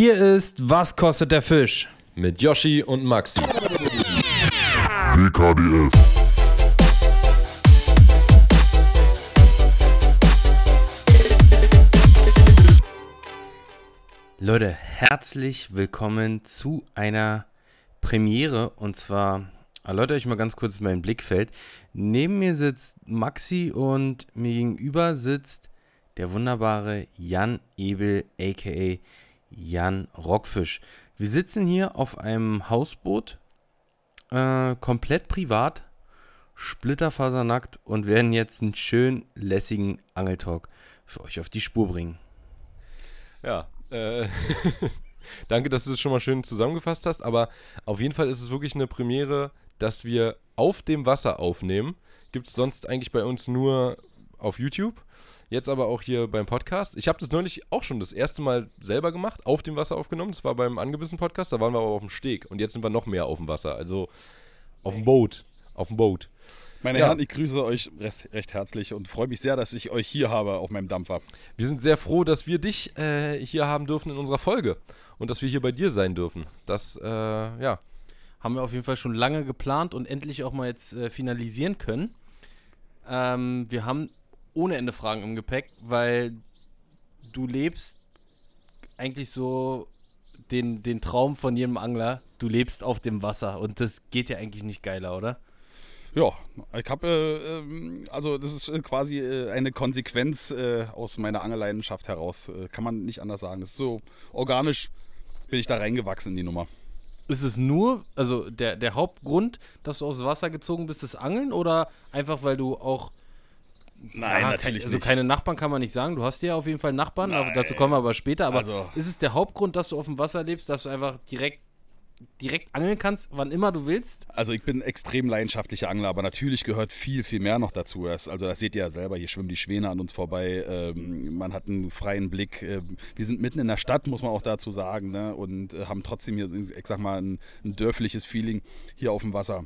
Hier ist Was kostet der Fisch? Mit Yoshi und Maxi. WKDF. Leute, herzlich willkommen zu einer Premiere und zwar erläutere ich mal ganz kurz mein Blickfeld. Neben mir sitzt Maxi und mir gegenüber sitzt der wunderbare Jan Ebel aka Jan Rockfisch. Wir sitzen hier auf einem Hausboot, äh, komplett privat, splitterfasernackt und werden jetzt einen schön lässigen Angeltalk für euch auf die Spur bringen. Ja, äh, danke, dass du es schon mal schön zusammengefasst hast, aber auf jeden Fall ist es wirklich eine Premiere, dass wir auf dem Wasser aufnehmen. Gibt es sonst eigentlich bei uns nur auf YouTube. Jetzt aber auch hier beim Podcast. Ich habe das neulich auch schon das erste Mal selber gemacht, auf dem Wasser aufgenommen. Das war beim angebissen Podcast, da waren wir aber auf dem Steg. Und jetzt sind wir noch mehr auf dem Wasser. Also auf dem Boot. Auf dem Boot. Meine Ja. Herren, ich grüße euch recht, recht herzlich und freue mich sehr, dass ich euch hier habe auf meinem Dampfer. Wir sind sehr froh, dass wir dich äh, hier haben dürfen in unserer Folge. Und dass wir hier bei dir sein dürfen. Das, äh, ja. haben wir auf jeden Fall schon lange geplant und endlich auch mal jetzt äh, finalisieren können. Ähm, wir haben ohne Ende Fragen im Gepäck, weil du lebst eigentlich so den, den Traum von jedem Angler. Du lebst auf dem Wasser und das geht ja eigentlich nicht geiler, oder? Ja, ich habe, äh, ähm, also das ist äh, quasi äh, eine Konsequenz äh, aus meiner Angelleidenschaft heraus. Äh, kann man nicht anders sagen. Das ist so organisch bin ich da reingewachsen in die Nummer. Ist es nur, also der, der Hauptgrund, dass du aufs Wasser gezogen bist, das Angeln oder einfach weil du auch Nein, Ja, kein, also keine Nachbarn kann man nicht sagen. Du hast ja auf jeden Fall Nachbarn, aber dazu kommen wir aber später. Aber Also- ist es der Hauptgrund, dass du auf dem Wasser lebst, dass du einfach direkt, direkt angeln kannst, wann immer du willst? Also ich bin extrem leidenschaftlicher Angler, aber natürlich gehört viel, viel mehr noch dazu. Also das seht ihr ja selber, hier schwimmen die Schwäne an uns vorbei. Ähm, man hat einen freien Blick. Ähm, wir sind mitten in der Stadt, muss man auch dazu sagen, ne? und äh, haben trotzdem hier, ich sag mal, ein, ein dörfliches Feeling hier auf dem Wasser.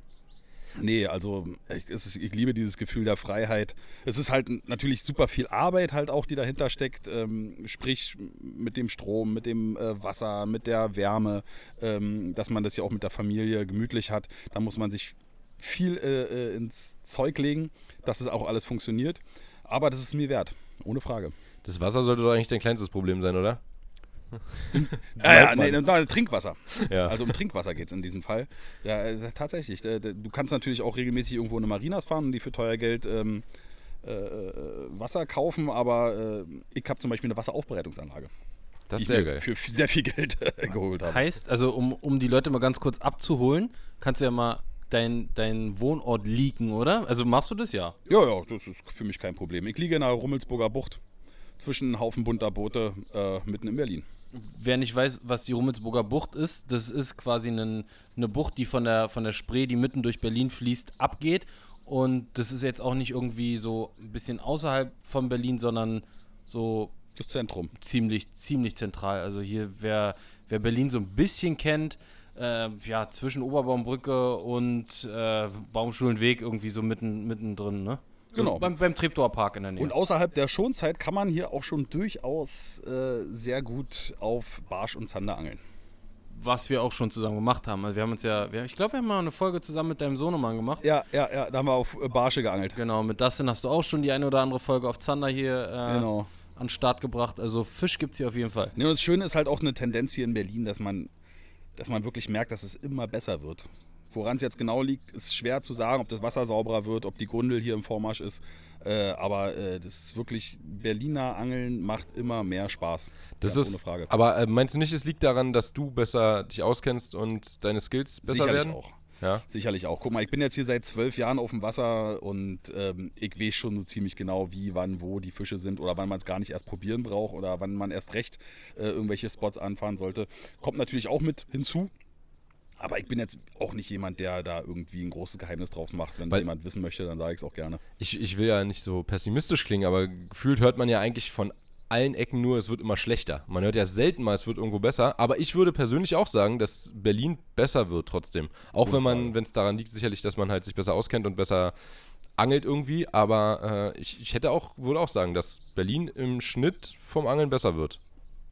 Nee, also ich, ist, ich liebe dieses Gefühl der Freiheit. Es ist halt natürlich super viel Arbeit halt auch, die dahinter steckt. Ähm, sprich mit dem Strom, mit dem äh, Wasser, mit der Wärme, ähm, dass man das ja auch mit der Familie gemütlich hat. Da muss man sich viel äh, äh, ins Zeug legen, dass es auch alles funktioniert. Aber das ist mir wert, ohne Frage. Das Wasser sollte doch eigentlich dein kleinstes Problem sein, oder? Ja, ja, nee, nein, Trinkwasser. Ja. Also um Trinkwasser geht es in diesem Fall. Ja, äh, tatsächlich. Äh, Du kannst natürlich auch regelmäßig irgendwo in eine Marinas fahren und die für teuer Geld ähm, äh, äh, Wasser kaufen, aber äh, ich habe zum Beispiel eine Wasseraufbereitungsanlage. das die ist sehr ich mir geil. Für sehr viel Geld geholt habe. Heißt, also um, um die Leute mal ganz kurz abzuholen, kannst du ja mal deinen dein Wohnort leaken, oder? Also machst du das ja? Ja, ja, das ist für mich kein Problem. Ich liege in der Rummelsburger Bucht zwischen einem Haufen bunter Boote äh, mitten in Berlin. Wer nicht weiß, was die Rummelsburger Bucht ist, das ist quasi nen- eine Bucht, die von der, von der Spree, die mitten durch Berlin fließt, abgeht. Und das ist jetzt auch nicht irgendwie so ein bisschen außerhalb von Berlin, sondern so Das Zentrum. ziemlich, ziemlich zentral. Also hier, wer, wer Berlin so ein bisschen kennt, äh, ja, zwischen Oberbaumbrücke und äh, Baumschulenweg irgendwie so mitten, mittendrin, ne? So Genau. Beim, beim Treptower Park in der Nähe. Und außerhalb der Schonzeit kann man hier auch schon durchaus äh, sehr gut auf Barsch und Zander angeln. was wir auch schon zusammen gemacht haben. Also wir haben uns ja, wir, ich glaube, wir haben mal eine Folge zusammen mit deinem Sohnemann gemacht. Ja, ja, ja, da haben wir auf äh, Barsche geangelt. Genau, mit Dustin hast du auch schon die eine oder andere Folge auf Zander hier äh, Genau. an den Start gebracht. Also Fisch gibt es hier auf jeden Fall. Nee, und das Schöne ist halt auch eine Tendenz hier in Berlin, dass man, dass man wirklich merkt, dass es immer besser wird. Woran es jetzt genau liegt, ist schwer zu sagen, ob das Wasser sauberer wird, ob die Grundel hier im Vormarsch ist. Äh, aber äh, das ist wirklich, Berliner Angeln macht immer mehr Spaß. Das ist, ohne Frage. Aber äh, meinst du nicht, es liegt daran, dass du besser dich auskennst und deine Skills besser Sicherlich werden? auch. Ja. Sicherlich auch. Guck mal, ich bin jetzt hier seit zwölf Jahren auf dem Wasser und ähm, ich weiß schon so ziemlich genau, wie, wann, wo die Fische sind oder wann man es gar nicht erst probieren braucht oder wann man erst recht äh, irgendwelche Spots anfahren sollte. Kommt natürlich auch mit hinzu. Aber ich bin jetzt auch nicht jemand, der da irgendwie ein großes Geheimnis draus macht. Wenn Weil- jemand wissen möchte, dann sage ich es auch gerne. Ich, ich will ja nicht so pessimistisch klingen, aber gefühlt hört man ja eigentlich von allen Ecken nur, es wird immer schlechter. Man hört ja selten mal, es wird irgendwo besser. Aber ich würde persönlich auch sagen, dass Berlin besser wird trotzdem. Auch wenn man, wenn es daran liegt, sicherlich, dass man halt sich besser auskennt und besser angelt irgendwie. Aber äh, ich, ich hätte auch, würde auch sagen, dass Berlin im Schnitt vom Angeln besser wird.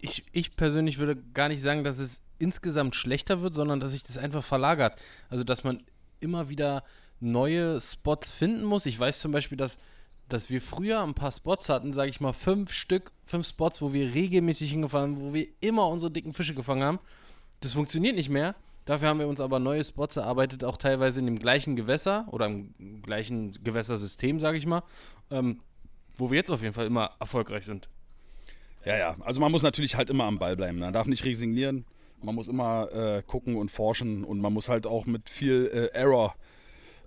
Ich, ich persönlich würde gar nicht sagen, dass es insgesamt schlechter wird, sondern dass sich das einfach verlagert. Also, dass man immer wieder neue Spots finden muss. Ich weiß zum Beispiel, dass, dass wir früher ein paar Spots hatten, sage ich mal, fünf Stück, fünf Spots, wo wir regelmäßig hingefahren haben, wo wir immer unsere dicken Fische gefangen haben. Das funktioniert nicht mehr. Dafür haben wir uns aber neue Spots erarbeitet, auch teilweise in dem gleichen Gewässer oder im gleichen Gewässersystem, sage ich mal, ähm, wo wir jetzt auf jeden Fall immer erfolgreich sind. Ja, ja. Also man muss natürlich halt immer am Ball bleiben. Man darf nicht resignieren. Man muss immer äh, gucken und forschen und man muss halt auch mit viel äh, Error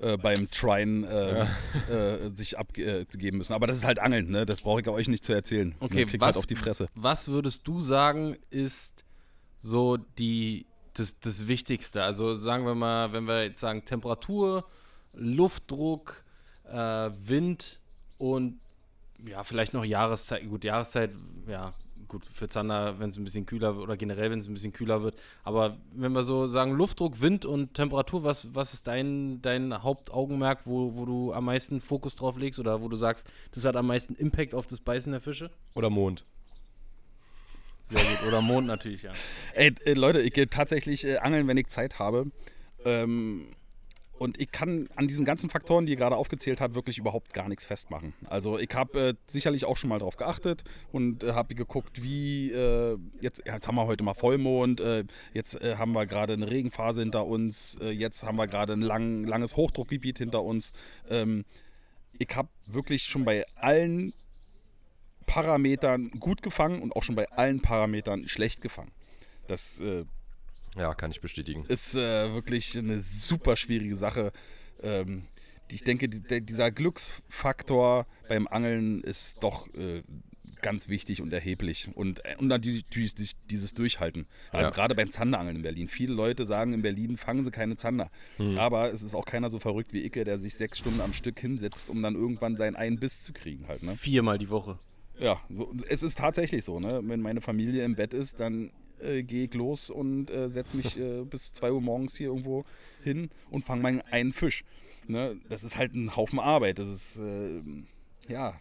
äh, beim Tryen äh, ja. Äh, sich abgeben müssen. Aber das ist halt Angeln, ne? Das brauche ich euch nicht zu erzählen. Okay, was, halt auf die Fresse. was würdest du sagen, ist so die, das, das Wichtigste? Also sagen wir mal, wenn wir jetzt sagen Temperatur, Luftdruck, äh, Wind und ja, vielleicht noch Jahreszeit. Gut, Jahreszeit, ja, gut, für Zander, wenn es ein bisschen kühler wird oder generell, wenn es ein bisschen kühler wird. Aber wenn wir so sagen, Luftdruck, Wind und Temperatur, was, was ist dein, dein Hauptaugenmerk, wo, wo du am meisten Fokus drauf legst oder wo du sagst, das hat am meisten Impact auf das Beißen der Fische? Oder Mond. Sehr gut. Oder Mond natürlich, ja. Ey, ey Leute, ich gehe tatsächlich äh, angeln, wenn ich Zeit habe. Ähm, und ich kann an diesen ganzen Faktoren, die ihr gerade aufgezählt habt, wirklich überhaupt gar nichts festmachen. Also ich habe äh, sicherlich auch schon mal drauf geachtet und äh, habe geguckt, wie äh, jetzt, jetzt haben wir heute mal Vollmond, äh, jetzt äh, haben wir gerade eine Regenphase hinter uns, äh, jetzt haben wir gerade ein lang, langes Hochdruckgebiet hinter uns. Ähm, ich habe wirklich schon bei allen Parametern gut gefangen und auch schon bei allen Parametern schlecht gefangen. Das ja, kann ich bestätigen. Ist äh, wirklich eine super schwierige Sache. Ähm, die, ich denke, die, dieser Glücksfaktor beim Angeln ist doch äh, ganz wichtig und erheblich. Und, äh, und natürlich dieses Durchhalten. Also ja. gerade beim Zanderangeln in Berlin. Viele Leute sagen, in Berlin fangen sie keine Zander. Mhm. Aber es ist auch keiner so verrückt wie Icke, der sich sechs Stunden am Stück hinsetzt, um dann irgendwann seinen einen Biss zu kriegen. Halt, ne? Viermal die Woche. Ja, so, es ist tatsächlich so. Ne? Wenn meine Familie im Bett ist, dann äh, gehe ich los und äh, setze mich äh, bis 2 Uhr morgens hier irgendwo hin und fange meinen einen Fisch. Ne? Das ist halt ein Haufen Arbeit. Das ist, äh, ja,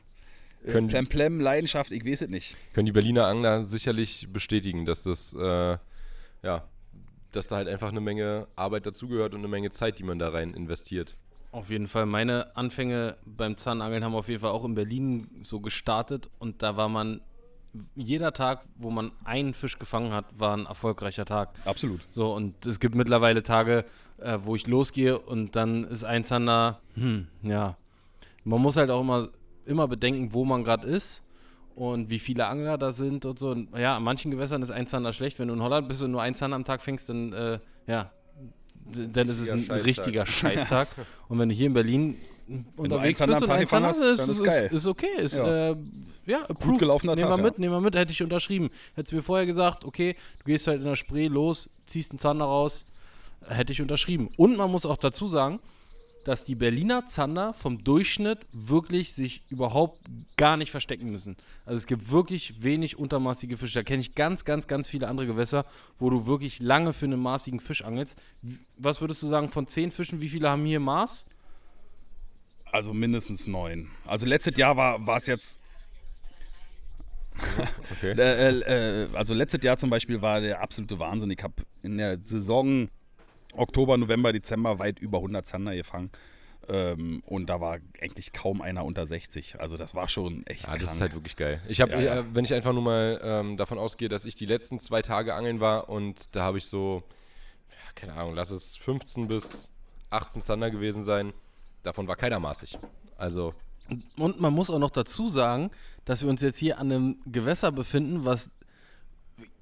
äh, können Plem Plem, Leidenschaft, ich weiß es nicht. Können die Berliner Angler sicherlich bestätigen, dass das, äh, ja, dass da halt einfach eine Menge Arbeit dazugehört und eine Menge Zeit, die man da rein investiert. Auf jeden Fall. Meine Anfänge beim Zahnangeln haben auf jeden Fall auch in Berlin so gestartet und da war man jeder Tag, wo man einen Fisch gefangen hat, war ein erfolgreicher Tag. Absolut. So, und es gibt mittlerweile Tage, äh, wo ich losgehe und dann ist ein Zander, hm, ja. Man muss halt auch immer, immer bedenken, wo man gerade ist und wie viele Angler da sind und so. Und ja, an manchen Gewässern ist ein Zander schlecht. Wenn du in Holland bist und nur ein Zander am Tag fängst, dann, äh, ja, dann ist es ein Scheißtag. richtiger Scheißtag. und wenn du hier in Berlin unterwegs bist und ein Zander hast, ist, ist, ist, ist, okay. Ist, ja. Äh, ja, approved. Gut gelaufener nehmen wir mit, ja. nehmen wir mit, hätte ich unterschrieben. Hättest du mir vorher gesagt, okay, du gehst halt in der Spree los, ziehst einen Zander raus, hätte ich unterschrieben. Und man muss auch dazu sagen, dass die Berliner Zander vom Durchschnitt wirklich sich überhaupt gar nicht verstecken müssen. Also es gibt wirklich wenig untermaßige Fische. Da kenne ich ganz, ganz, ganz viele andere Gewässer, wo du wirklich lange für einen maßigen Fisch angelst. Was würdest du sagen von zehn Fischen, wie viele haben hier Maß? Also mindestens neun. Also letztes Jahr war es jetzt Okay. Äh, äh, also letztes Jahr zum Beispiel war der absolute Wahnsinn. Ich habe in der Saison Oktober, November, Dezember weit über 100 Zander gefangen. Ähm, und da war eigentlich kaum einer unter 60. Also das war schon echt. Ja, krank. das ist halt wirklich geil. Ich habe, ja, ja. wenn ich einfach nur mal ähm, davon ausgehe, dass ich die letzten zwei Tage angeln war und da habe ich so, keine Ahnung, lass es 15 bis 18 Zander gewesen sein. Davon war keiner maßig. Also und man muss auch noch dazu sagen, dass wir uns jetzt hier an einem Gewässer befinden, was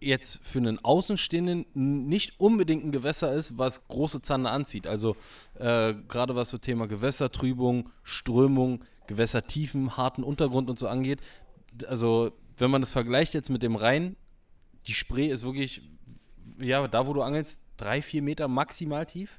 jetzt für einen Außenstehenden nicht unbedingt ein Gewässer ist, was große Zanne anzieht. Also äh, gerade was so Thema Gewässertrübung, Strömung, Gewässertiefen, harten Untergrund und so angeht. Also wenn man das vergleicht jetzt mit dem Rhein, die Spree ist wirklich, ja, da wo du angelst, drei, vier Meter maximal tief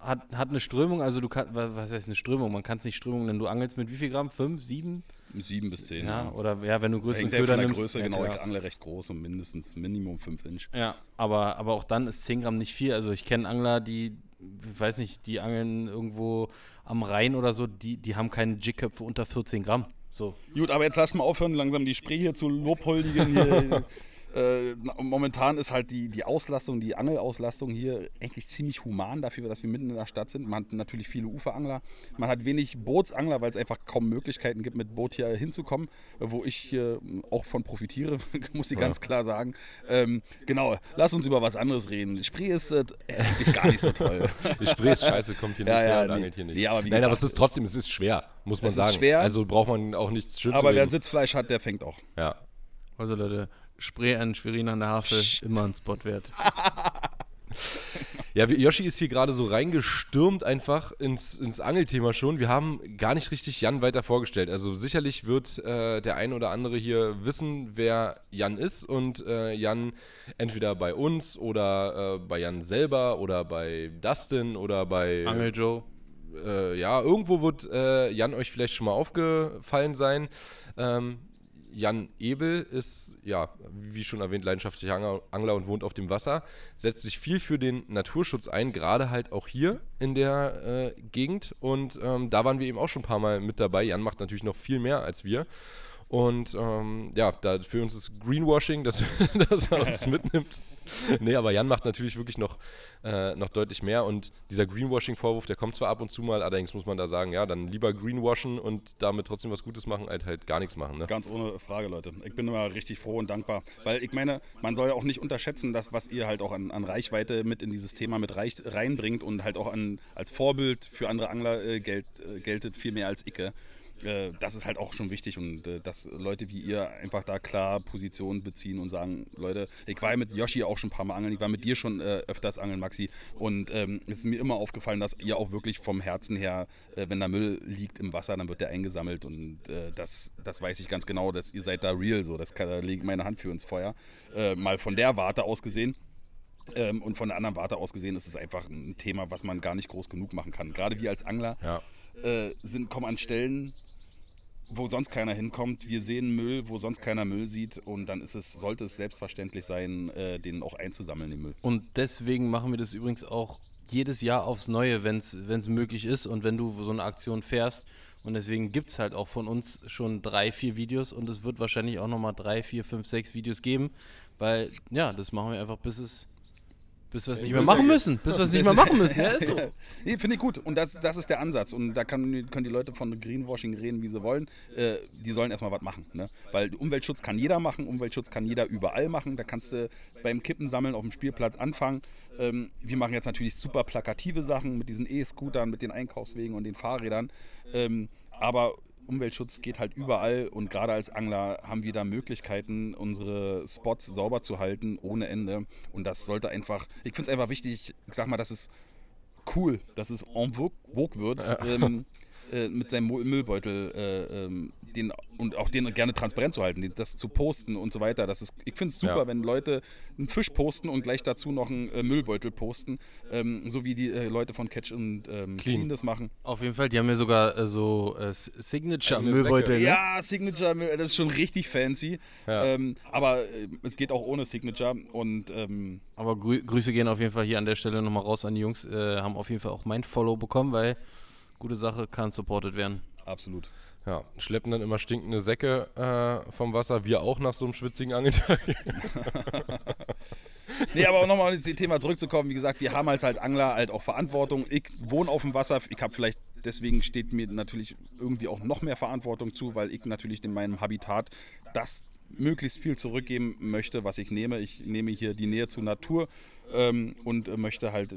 hat, hat eine Strömung, also du kannst, was heißt eine Strömung? Man kann es nicht Strömung nennen. Du angelst mit wie viel Gramm? Fünf, sieben? Sieben bis zehn. Ja, ja. oder ja, wenn du größere Köder nimmst. Größe, ja, genau, ich angle recht groß und mindestens Minimum fünf Inch. Ja, aber, aber auch dann ist zehn Gramm nicht viel. Also ich kenne Angler, die, ich weiß nicht, die angeln irgendwo am Rhein oder so, die, die haben keine Jigköpfe unter 14 Gramm. So. Gut, aber jetzt lass mal aufhören, langsam die Spree hier zu lobhuldigen. Hier. Äh, momentan ist halt die, die Auslastung, die Angelauslastung hier eigentlich ziemlich human dafür, dass wir mitten in der Stadt sind. Man hat natürlich viele Uferangler. Man hat wenig Bootsangler, weil es einfach kaum Möglichkeiten gibt, mit Boot hier hinzukommen, wo ich hier auch von profitiere, muss ich ja. ganz klar sagen. Ähm, genau, lass uns über was anderes reden. Spree ist äh, eigentlich gar nicht so toll. Die Spree ist scheiße, kommt hier nicht ja, her und nee, angelt hier nicht. Nee, aber Nein, aber es ist trotzdem, es ist schwer, muss man es sagen. Ist schwer, also braucht man auch nichts schützen. Aber wer Sitzfleisch hat, der fängt auch. Ja. Also Leute, Spray an Schwerin an der Havel, Psst. immer ein Spot wert. Ja, Yoshi ist hier gerade so reingestürmt einfach ins, ins Angelthema schon. Wir haben gar nicht richtig Jan weiter vorgestellt. Also sicherlich wird äh, der ein oder andere hier wissen, wer Jan ist und äh, Jan entweder bei uns oder äh, bei Jan selber oder bei Dustin oder bei Angel Joe. Äh, ja, irgendwo wird äh, Jan euch vielleicht schon mal aufgefallen sein. Ähm, Jan Ebel ist, ja, wie schon erwähnt, leidenschaftlicher Angler und wohnt auf dem Wasser, setzt sich viel für den Naturschutz ein, gerade halt auch hier in der äh, Gegend. Und ähm, da waren wir eben auch schon ein paar Mal mit dabei. Jan macht natürlich noch viel mehr als wir. Und ähm, ja, da für uns ist Greenwashing, dass, dass er uns mitnimmt. nee, aber Jan macht natürlich wirklich noch, äh, noch deutlich mehr. Und dieser Greenwashing-Vorwurf, der kommt zwar ab und zu mal, allerdings muss man da sagen, ja, dann lieber greenwashen und damit trotzdem was Gutes machen, als halt gar nichts machen. Ne? Ganz ohne Frage, Leute. Ich bin immer richtig froh und dankbar. Weil ich meine, man soll ja auch nicht unterschätzen, dass was ihr halt auch an, an Reichweite mit in dieses Thema mit reich, reinbringt und halt auch an, als Vorbild für andere Angler äh, gelt, äh, geltet, viel mehr als Icke. Äh, das ist halt auch schon wichtig und äh, dass Leute wie ihr einfach da klar Positionen beziehen und sagen, Leute, ich war ja mit Yoshi auch schon ein paar Mal angeln, ich war mit dir schon äh, öfters angeln, Maxi, und ähm, es ist mir immer aufgefallen, dass ihr auch wirklich vom Herzen her, äh, wenn da Müll liegt im Wasser, dann wird der eingesammelt und äh, das, das weiß ich ganz genau, dass ihr seid da real, so, das kann, da lege ich meine Hand für ins Feuer. Äh, mal von der Warte aus gesehen. Ähm, und von der anderen Warte aus gesehen ist es einfach ein Thema, was man gar nicht groß genug machen kann. Gerade wir als Angler ja. sind, kommen an Stellen, wo sonst keiner hinkommt. Wir sehen Müll, wo sonst keiner Müll sieht. Und dann ist es, sollte es selbstverständlich sein, äh, den auch einzusammeln, den Müll. Und deswegen machen wir das übrigens auch jedes Jahr aufs Neue, wenn es möglich ist und wenn du so eine Aktion fährst. Und deswegen gibt es halt auch von uns schon drei, vier Videos und es wird wahrscheinlich auch nochmal drei, vier, fünf, sechs Videos geben, weil ja, das machen wir einfach, bis es bis wir es nicht mehr machen müssen. Bis wir es nicht mehr machen müssen. Ja, ist so. nee, finde ich gut. Und das, das ist der Ansatz. Und da kann, können die Leute von Greenwashing reden, wie sie wollen. Äh, die sollen erstmal was machen. Ne? Weil Umweltschutz kann jeder machen. Umweltschutz kann jeder überall machen. Da kannst du beim Kippensammeln auf dem Spielplatz anfangen. Ähm, wir machen jetzt natürlich super plakative Sachen mit diesen E-Scootern, mit den Einkaufswegen und den Fahrrädern. Ähm, aber Umweltschutz geht halt überall und gerade als Angler haben wir da Möglichkeiten, unsere Spots sauber zu halten ohne Ende. Und das sollte einfach, ich finde es einfach wichtig, ich sag mal, dass es cool, dass es en vogue wird. Ja. Ähm, äh, mit seinem Müllbeutel äh, ähm, den, und auch den gerne transparent zu halten, das zu posten und so weiter. Das ist, ich finde es super, ja. wenn Leute einen Fisch posten und gleich dazu noch einen äh, Müllbeutel posten, ähm, so wie die äh, Leute von Catch und ähm, Clean. Clean. das machen. Auf jeden Fall, die haben ja sogar äh, so äh, Signature-Müllbeutel. Ne? Ja, Signature, das ist schon richtig fancy. Ja. Ähm, aber es geht auch ohne Signature und ähm, aber Grü Grüße gehen auf jeden Fall hier an der Stelle nochmal raus an die Jungs, haben auf jeden Fall auch mein Follow bekommen, weil gute Sache, kann supported werden. Absolut. Ja, schleppen dann immer stinkende Säcke äh, vom Wasser, wir auch nach so einem schwitzigen Angeltag. nee, aber nochmal auf das Thema zurückzukommen, wie gesagt, wir haben als halt Angler halt auch Verantwortung. Ich wohne auf dem Wasser, ich habe vielleicht, deswegen steht mir natürlich irgendwie auch noch mehr Verantwortung zu, weil ich natürlich in meinem Habitat das möglichst viel zurückgeben möchte, was ich nehme. Ich nehme hier die Nähe zur Natur ähm, und möchte halt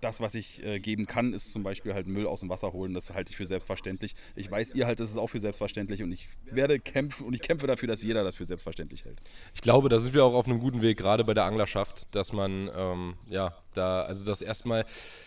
das, was ich äh, geben kann, ist zum Beispiel halt Müll aus dem Wasser holen. Das halte ich für selbstverständlich. Ich weiß, ihr haltet es auch für selbstverständlich und ich werde kämpfen und ich kämpfe dafür, dass jeder das für selbstverständlich hält. Ich glaube, da sind wir auch auf einem guten Weg, gerade bei der Anglerschaft, dass man ähm, ja da, also das erstmal,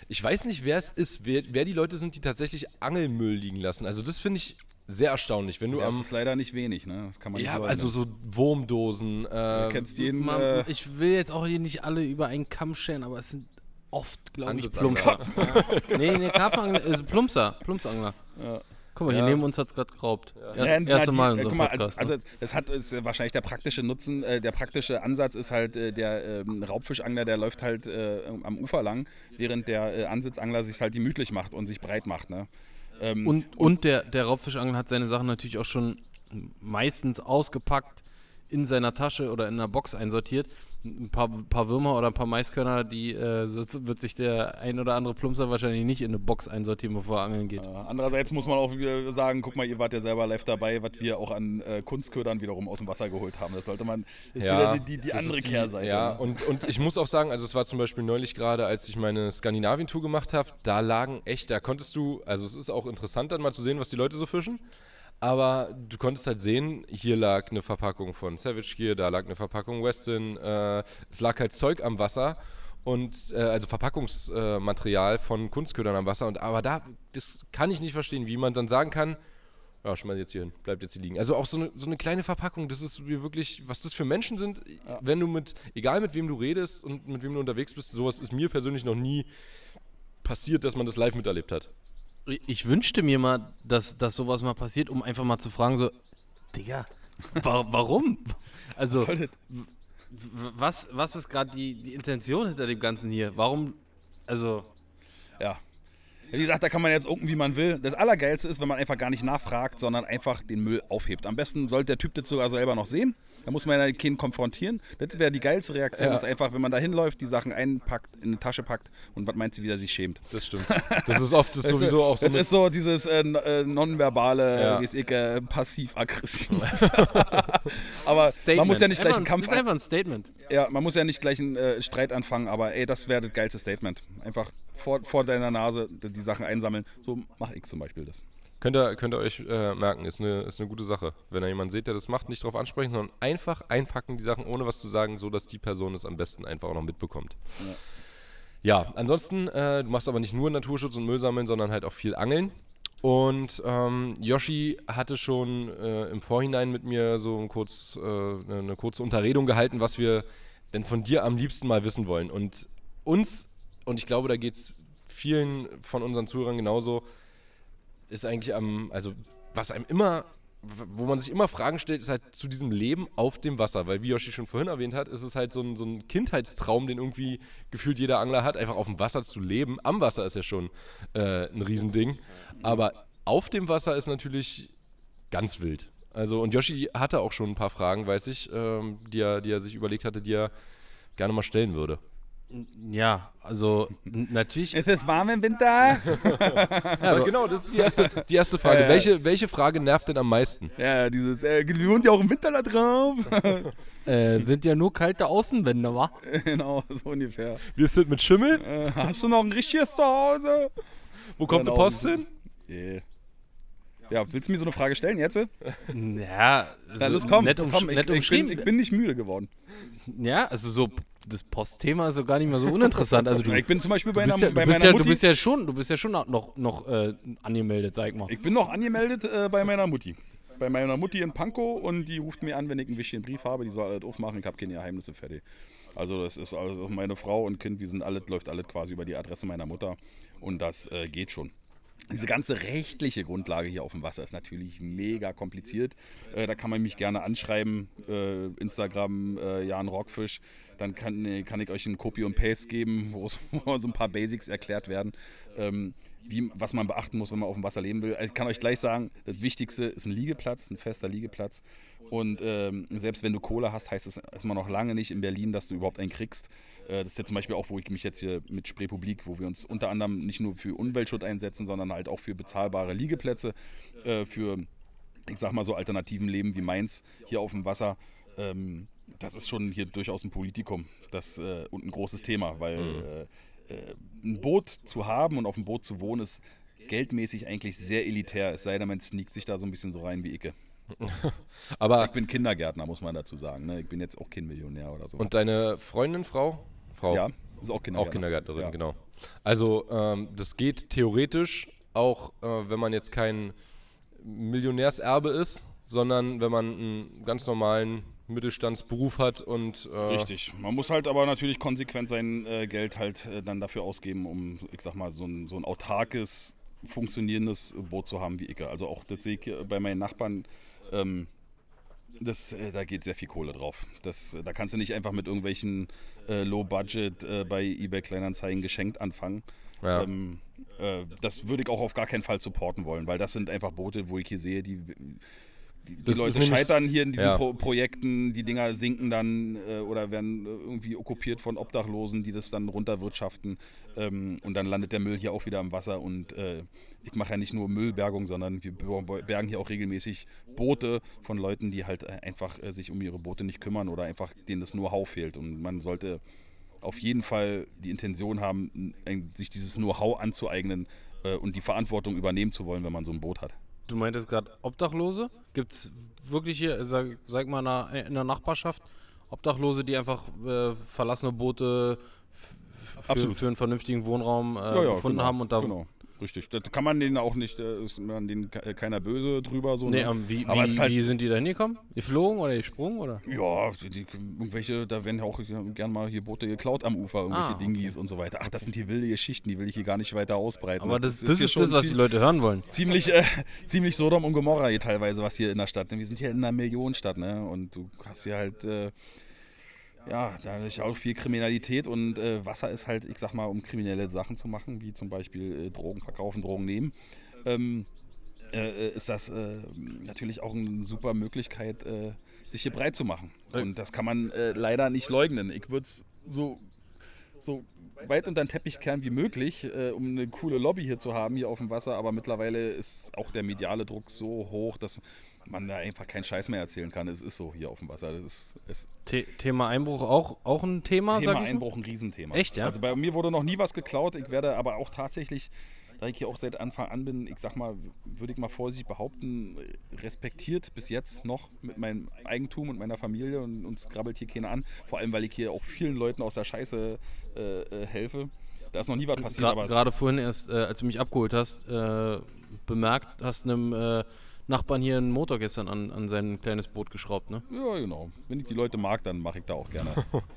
ich weiß nicht, wer es ist, wer, wer die Leute sind, die tatsächlich Angelmüll liegen lassen. Also das finde ich sehr erstaunlich. Wenn du das ist leider nicht wenig, ne? Das kann man ja, also so Wurmdosen. Äh, du kennst jeden. Man, äh, ich will jetzt auch hier nicht alle über einen Kamm scheren, aber es sind oft, glaube ich, Plumpser. ja. Nee, nee, Karpfenangler, also Plumpser, Plumpsangler. Ja. Guck mal, hier ja. neben uns hat es gerade geraubt. Ja. Erst, ja, erste Mal in unserem Podcast. Also, also es hat ist wahrscheinlich der praktische Nutzen, äh, der praktische Ansatz ist halt, äh, der äh, Raubfischangler, der läuft halt äh, am Ufer lang, während der äh, Ansitzangler sich halt gemütlich macht und sich breit macht. Ne? Ähm, und, und, und der, der Raubfischangler hat seine Sachen natürlich auch schon meistens ausgepackt in seiner Tasche oder in einer Box einsortiert. Ein paar, paar Würmer oder ein paar Maiskörner, die äh, so wird sich der ein oder andere Plumpser wahrscheinlich nicht in eine Box einsortieren, bevor er angeln geht. Äh, andererseits muss man auch wieder sagen, guck mal, ihr wart ja selber live dabei, was wir auch an äh, Kunstködern wiederum aus dem Wasser geholt haben. Das sollte man, das ist wieder die, die, die andere die- Kehrseite. Ja, und, und ich muss auch sagen, also es war zum Beispiel neulich gerade, als ich meine Skandinavien-Tour gemacht habe, da lagen echt, da konntest du, also es ist auch interessant dann mal zu sehen, was die Leute so fischen, aber du konntest halt sehen, hier lag eine Verpackung von Savage Gear, da lag eine Verpackung Weston, äh, es lag halt Zeug am Wasser und äh, also Verpackungsmaterial Material von Kunstködern am Wasser und aber da, das kann ich nicht verstehen, wie man dann sagen kann, ja, schmeiß jetzt hier hin, bleibt jetzt hier liegen. Also auch so eine, so eine kleine Verpackung, das ist wie wirklich, was das für Menschen sind, wenn du mit, egal mit wem du redest und mit wem du unterwegs bist, sowas ist mir persönlich noch nie passiert, dass man das live miterlebt hat. Ich wünschte mir mal, dass, dass sowas mal passiert, um einfach mal zu fragen, so, Digga, wa warum? Also, was, was ist gerade die, die Intention hinter dem Ganzen hier? Warum, also, Ja. Wie gesagt, da kann man jetzt gucken, wie man will. Das Allergeilste ist, wenn man einfach gar nicht nachfragt, sondern einfach den Müll aufhebt. Am besten sollte der Typ das sogar selber noch sehen. Da muss man ja keinen konfrontieren. Das wäre die geilste Reaktion, Ja. ist einfach, wenn man da hinläuft, die Sachen einpackt, in eine Tasche packt und was meint sie, wie er sich schämt. Das stimmt. Das ist oft das ist du, sowieso auch so Das ist so dieses äh, äh, nonverbale, Ja. äh, passiv-aggressiv. aber Statement. man muss ja nicht gleich einen Kampf Das ist einfach ein Statement. Ja, man muss ja nicht gleich einen äh, Streit anfangen, aber ey, das wäre das geilste Statement. Einfach vor, vor deiner Nase die die Sachen einsammeln. So mache ich zum Beispiel das. Könnt ihr, könnt ihr euch äh, merken, ist eine, ist eine gute Sache. Wenn ihr jemanden seht, der das macht, nicht drauf ansprechen, sondern einfach einpacken die Sachen, ohne was zu sagen, so dass die Person es am besten einfach auch noch mitbekommt. Ja, ansonsten, äh, du machst aber nicht nur Naturschutz und Müll sammeln, sondern halt auch viel Angeln. Und ähm, Yoshi hatte schon äh, im Vorhinein mit mir so kurz, äh, eine, eine kurze Unterredung gehalten, was wir denn von dir am liebsten mal wissen wollen. Und uns, und ich glaube, da geht es vielen von unseren Zuhörern genauso, ist eigentlich am, also was einem immer, wo man sich immer Fragen stellt, ist halt zu diesem Leben auf dem Wasser. Weil wie Yoshi schon vorhin erwähnt hat, ist es halt so ein, so ein Kindheitstraum, den irgendwie gefühlt jeder Angler hat, einfach auf dem Wasser zu leben. Am Wasser ist ja schon äh, ein Riesending. Aber auf dem Wasser ist natürlich ganz wild. Also, und Yoshi hatte auch schon ein paar Fragen, weiß ich, ähm, die, er, die er sich überlegt hatte, die er gerne mal stellen würde. Ja, also natürlich. Ist es warm im Winter? Ja, genau, das ist die erste, die erste Frage. Äh, welche, welche Frage nervt denn am meisten? ja, dieses, äh, wir wohnt ja auch im Winter da drauf. Äh, sind ja nur kalte Außenwände, wa? genau, so ungefähr. Wie ist das mit Schimmel? Äh, hast du noch ein richtiges Zuhause? Wo kommt die. Post hin? Yeah. Ja, willst du mir so eine Frage stellen jetzt? Ja, Ja, so los, komm, nett, umsch komm ich, nett ich, bin, umschrieben. ich bin nicht müde geworden. ja, also so das Postthema ist so gar nicht mal so uninteressant. Also du, Ich bin zum Beispiel bei, du einer, ja, du, bei bist meiner ja, du Mutti. bist ja schon, du bist ja schon noch, noch äh, angemeldet, sag mal. Ich bin noch angemeldet äh, bei meiner Mutti. Bei meiner Mutti in Pankow und die ruft mir an, wenn ich einen wichtigen Brief habe. Die soll alles aufmachen. Ich habe keine Geheimnisse fertig. Also das ist also meine Frau und Kind, wir sind alle, läuft alles quasi über die Adresse meiner Mutter und das äh, geht schon. Diese ganze rechtliche Grundlage hier auf dem Wasser ist natürlich mega kompliziert. Äh, da kann man mich gerne anschreiben, äh, Instagram äh, Jan Rockfisch. Dann kann, äh, kann ich euch einen Copy und Paste geben, wo so ein paar Basics erklärt werden, ähm, wie, was man beachten muss, wenn man auf dem Wasser leben will. Also ich kann euch gleich sagen, das Wichtigste ist ein Liegeplatz, ein fester Liegeplatz. Und ähm, selbst wenn du Kohle hast, heißt es erstmal noch lange nicht in Berlin, dass du überhaupt einen kriegst. Äh, das ist ja zum Beispiel auch, wo ich mich jetzt hier mit Spreepublik, wo wir uns unter anderem nicht nur für Umweltschutz einsetzen, sondern halt auch für bezahlbare Liegeplätze, äh, für, ich sag mal so, alternativen Leben wie meins hier auf dem Wasser. Ähm, das ist schon hier durchaus ein Politikum das, äh, und ein großes Thema, weil äh, äh, ein Boot zu haben und auf dem Boot zu wohnen ist geldmäßig eigentlich sehr elitär, es sei denn, man sneakt sich da so ein bisschen so rein wie Icke. Aber Ich bin Kindergärtner, muss man dazu sagen. Ne? Ich bin jetzt auch kein Millionär oder so. und deine Freundin, Frau? Frau. ja, ist auch Kindergärtner. Auch Kindergärtnerin, ja. genau. Also ähm, das geht theoretisch auch, äh, wenn man jetzt kein Millionärserbe ist, sondern wenn man einen ganz normalen Mittelstandsberuf hat und äh, Richtig. Man muss halt aber natürlich konsequent sein äh, Geld halt äh, dann dafür ausgeben, um, ich sag mal, so ein, so ein autarkes, funktionierendes Boot zu haben wie Icke. Also auch das sehe ich bei meinen Nachbarn. Ähm, das, äh, da geht sehr viel Kohle drauf. Das, äh, da kannst du nicht einfach mit irgendwelchen äh, Low-Budget äh, bei eBay Kleinanzeigen geschenkt anfangen. Ja. Ähm, äh, das würde ich auch auf gar keinen Fall supporten wollen, weil das sind einfach Boote, wo ich hier sehe, die die, die Leute scheitern hier in diesen ja. Pro Projekten, die Dinger sinken dann äh, oder werden irgendwie okkupiert von Obdachlosen, die das dann runterwirtschaften ähm, und dann landet der Müll hier auch wieder im Wasser und äh, ich mache ja nicht nur Müllbergung, sondern wir ber- bergen hier auch regelmäßig Boote von Leuten, die halt äh, einfach äh, sich um ihre Boote nicht kümmern oder einfach denen das Know-how fehlt und man sollte auf jeden Fall die Intention haben, sich dieses Know-how anzueignen äh, und die Verantwortung übernehmen zu wollen, wenn man so ein Boot hat. Du meintest gerade Obdachlose. Gibt es wirklich hier, sag, sag mal, na- in der Nachbarschaft Obdachlose, die einfach äh, verlassene Boote für, für einen vernünftigen Wohnraum äh, gefunden genau, haben und da. Genau, richtig. Das kann man denen auch nicht, äh, ist man denen ke- keiner böse drüber. So, Nee, ne? wie, Aber wie, halt- wie sind die da hingekommen? Geflogen oder gesprungen? Oder? Ja, die, die, irgendwelche, da werden ja auch gern mal hier Boote geklaut am Ufer, irgendwelche Ah, okay. Dingis und so weiter. Ach, das sind hier wilde Geschichten, die will ich hier gar nicht weiter ausbreiten. Aber das, das, hier ist das, was die Leute hören wollen. Ziemlich, äh, ziemlich Sodom und Gomorra hier teilweise, was hier in der Stadt. Wir sind hier in einer Millionenstadt, ne? Und du hast hier halt, äh, ja, da ist auch viel Kriminalität und äh, Wasser ist halt, ich sag mal, um kriminelle Sachen zu machen, wie zum Beispiel äh, Drogen verkaufen, Drogen nehmen. Ähm, äh, ist das äh, natürlich auch eine super Möglichkeit, äh, sich hier breit zu machen. Und das kann man äh, leider nicht leugnen. Ich würde es so, so weit unter den Teppich kehren wie möglich, äh, um eine coole Lobby hier zu haben, hier auf dem Wasser. Aber mittlerweile ist auch der mediale Druck so hoch, dass man da einfach keinen Scheiß mehr erzählen kann. Es ist so hier auf dem Wasser. Das ist, ist The Thema Einbruch auch, auch ein Thema, Thema? Einbruch ein Riesenthema. Echt, ja? Also bei mir wurde noch nie was geklaut. Ich werde aber auch tatsächlich, da ich hier auch seit Anfang an bin, ich sag mal, würde ich mal vorsichtig behaupten, respektiert bis jetzt noch mit meinem Eigentum und meiner Familie und uns grabbelt hier keiner an. Vor allem, weil ich hier auch vielen Leuten aus der Scheiße äh, äh, helfe. Da ist noch nie was passiert, Gerade vorhin erst, äh, als du mich abgeholt hast, äh, bemerkt, hast einem äh, Nachbarn hier einen Motor gestern an, an sein kleines Boot geschraubt, ne? Ja, genau. Wenn ich die Leute mag, dann mache ich da auch gerne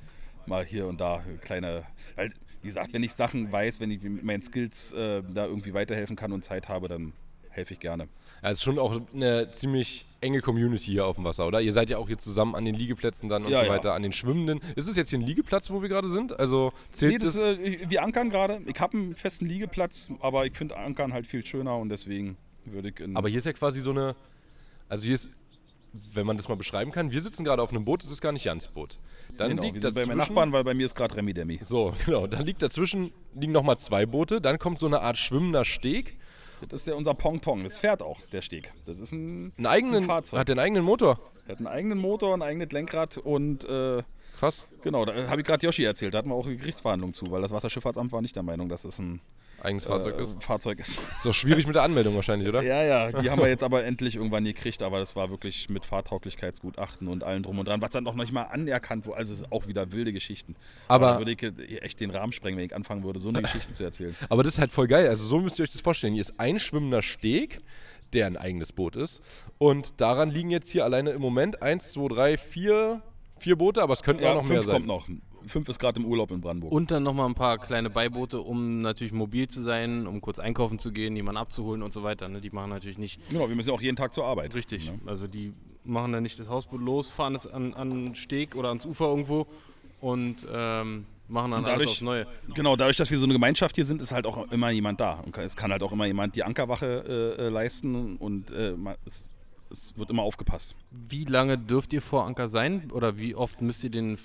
mal hier und da kleine. Weil, wie gesagt, wenn ich Sachen weiß, wenn ich mit meinen Skills äh, da irgendwie weiterhelfen kann und Zeit habe, dann helfe ich gerne. Ja, es ist schon auch eine ziemlich enge Community hier auf dem Wasser, oder? Ihr seid ja auch hier zusammen an den Liegeplätzen dann und Ja, so ja. weiter, an den Schwimmenden. Ist es jetzt hier ein Liegeplatz, wo wir gerade sind? Also zählt Nee, das, das? äh, wir ankern gerade. Ich habe einen festen Liegeplatz, aber ich finde Ankern halt viel schöner und deswegen würde ich in. Aber hier ist ja quasi so eine. Also hier ist, wenn man das mal beschreiben kann, wir sitzen gerade auf einem Boot, das ist gar nicht Jans Boot. Dann genau, wir liegt sind bei meinen Nachbarn, weil bei mir ist gerade Remi Demi. So, genau. Dann liegt dazwischen liegen nochmal zwei Boote. Dann kommt so eine Art schwimmender Steg. Das ist ja unser Pong-Tong. Das fährt auch, der Steg. Das ist ein, Einen eigenen, ein Fahrzeug. hat den eigenen Motor. Er hat einen eigenen Motor, ein eigenes Lenkrad und äh, Krass. genau, da habe ich gerade Yoshi erzählt. Da hatten wir auch eine Gerichtsverhandlung zu, weil das Wasserschifffahrtsamt war nicht der Meinung, dass es ein Eigenes Fahrzeug äh, ist. Fahrzeug ist. Ist doch schwierig mit der Anmeldung wahrscheinlich, oder? Ja, ja, die haben wir jetzt aber endlich irgendwann gekriegt, aber das war wirklich mit Fahrtauglichkeitsgutachten und allem drum und dran, was dann noch nicht mal anerkannt wurde. Also es ist auch wieder wilde Geschichten. Aber- da würde ich echt den Rahmen sprengen, wenn ich anfangen würde, so eine Geschichten zu erzählen. Aber das ist halt voll geil. Also so müsst ihr euch das vorstellen. Hier ist ein schwimmender Steg, der ein eigenes Boot ist. Und daran liegen jetzt hier alleine im Moment eins, zwei, drei, vier, vier Boote, aber es könnten auch Ja, noch mehr sein. kommt noch. Fünf ist gerade im Urlaub in Brandenburg. Und dann nochmal ein paar kleine Beiboote, um natürlich mobil zu sein, um kurz einkaufen zu gehen, jemanden abzuholen und so weiter. Ne? Die machen natürlich nicht genau, wir müssen ja auch jeden Tag zur Arbeit. richtig. Ne? Also die machen dann nicht das Hausboot los, fahren es an, an den Steg oder ans Ufer irgendwo und ähm, machen dann Und alles dadurch- aufs Neue. Genau, dadurch, dass wir so eine Gemeinschaft hier sind, ist halt auch immer jemand da. Und es kann halt auch immer jemand die Ankerwache äh, äh, leisten und äh, es, es wird immer aufgepasst. Wie lange dürft ihr vor Anker sein oder wie oft müsst ihr den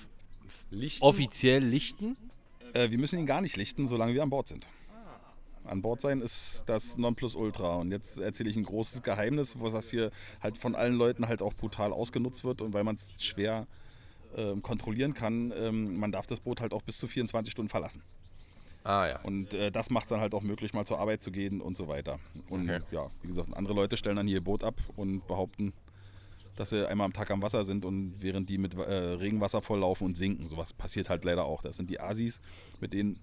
Lichten? offiziell lichten? Äh, wir müssen ihn gar nicht lichten, solange wir an Bord sind. An Bord sein ist das Nonplusultra. Und jetzt erzähle ich ein großes Geheimnis, wo das hier halt von allen Leuten halt auch brutal ausgenutzt wird und weil man es schwer ähm, kontrollieren kann, ähm, man darf das Boot halt auch bis zu 24 Stunden verlassen. Ah ja. Und äh, das macht es dann halt auch möglich, mal zur Arbeit zu gehen und so weiter. Und Okay. ja, wie gesagt, andere Leute stellen dann hier ihr Boot ab und behaupten, dass sie einmal am Tag am Wasser sind und während die mit äh, Regenwasser volllaufen und sinken. Sowas passiert halt leider auch. Das sind die Asis, mit denen,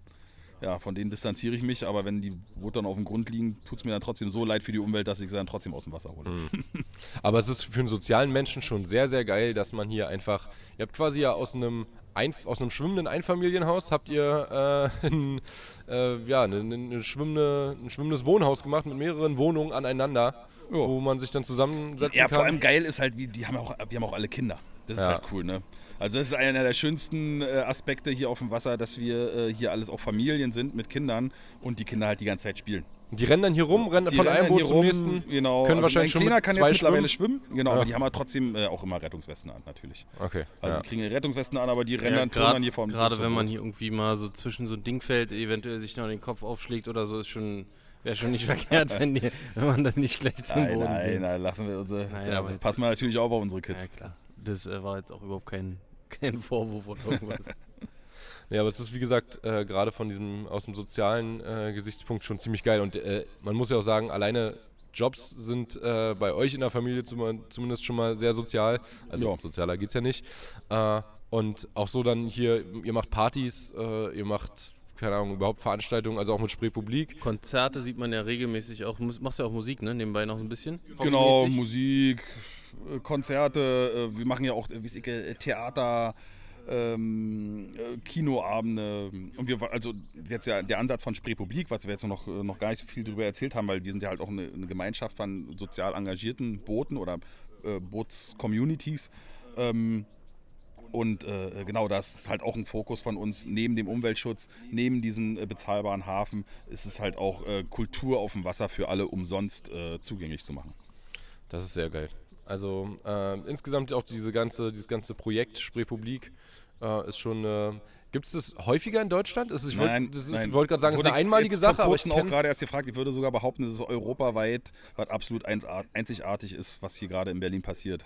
ja, von denen distanziere ich mich, aber wenn die Boote dann auf dem Grund liegen, tut es mir dann trotzdem so leid für die Umwelt, dass ich sie dann trotzdem aus dem Wasser hole. Aber es ist für einen sozialen Menschen schon sehr, sehr geil, dass man hier einfach, ihr habt quasi ja aus einem, ein, aus einem schwimmenden Einfamilienhaus, habt ihr äh, ein, äh, ja, eine, eine schwimmende, ein schwimmendes Wohnhaus gemacht mit mehreren Wohnungen aneinander, wo man sich dann zusammensetzen Ja, kann. vor allem geil ist halt, wie, die haben ja auch, wir haben auch alle Kinder. Das ist Ja. halt cool, ne? Also das ist einer der schönsten äh, Aspekte hier auf dem Wasser, dass wir äh, hier alles auch Familien sind mit Kindern und die Kinder halt die ganze Zeit spielen. Die rennen dann hier rum, rennen Die von rennen einem Boot zum rum, nächsten. Genau. können also wahrscheinlich schon Kleiner kann zwei jetzt mittlerweile schwimmen, genau, Ja. aber die haben ja trotzdem äh, auch immer Rettungswesten an, natürlich. Okay. Also ja. die kriegen ihre Rettungswesten an, aber die rennen Ja, dann grad- turnen hier vom Gerade wenn man hier irgendwie mal so zwischen so ein Ding fällt, eventuell sich noch den Kopf aufschlägt oder so, ist schon, wäre schon nicht verkehrt, wenn, die, wenn man dann nicht gleich zum Nein, Boden nein, sinkt. nein, lassen wir unsere. Nein, da aber jetzt- passen wir natürlich auch auf unsere Ja, Kids. klar. Das äh, war jetzt auch überhaupt kein, kein Vorwurf oder irgendwas. Ja, aber es ist wie gesagt äh, gerade von diesem aus dem sozialen äh, Gesichtspunkt schon ziemlich geil und äh, man muss ja auch sagen, alleine Jobs sind äh, bei euch in der Familie zum, zumindest schon mal sehr sozial. Also Ja. sozialer geht's ja nicht. Äh, und auch so dann hier, ihr macht Partys, äh, ihr macht keine Ahnung, überhaupt Veranstaltungen, also auch mit Spreepublik. Konzerte sieht man ja regelmäßig auch. Machst ja auch Musik, ne? Nebenbei noch ein bisschen? Genau? Musik, äh, Konzerte, äh, wir machen ja auch, äh, wie ich, Theater, ähm, äh, Kinoabende. Und wir, also jetzt ja der Ansatz von Spreepublik, was wir jetzt noch, noch gar nicht so viel darüber erzählt haben, weil wir sind ja halt auch eine, eine Gemeinschaft von sozial engagierten Booten oder äh, Boots-Communities. Ähm, und äh, genau, das ist halt auch ein Fokus von uns. Neben dem Umweltschutz, neben diesem äh, bezahlbaren Hafen, ist es halt auch äh, Kultur auf dem Wasser für alle umsonst äh, zugänglich zu machen. Das ist sehr geil. Also äh, insgesamt auch diese ganze, dieses ganze Projekt Spreepublik äh, ist schon. Äh, Gibt es das häufiger in Deutschland? Ist, ich wollte ist- gerade sagen, es ist eine einmalige Sache, vor aber ich auch gerade erst gefragt. Ich würde sogar behaupten, dass es europaweit was absolut ein- einzigartig ist, was hier gerade in Berlin passiert.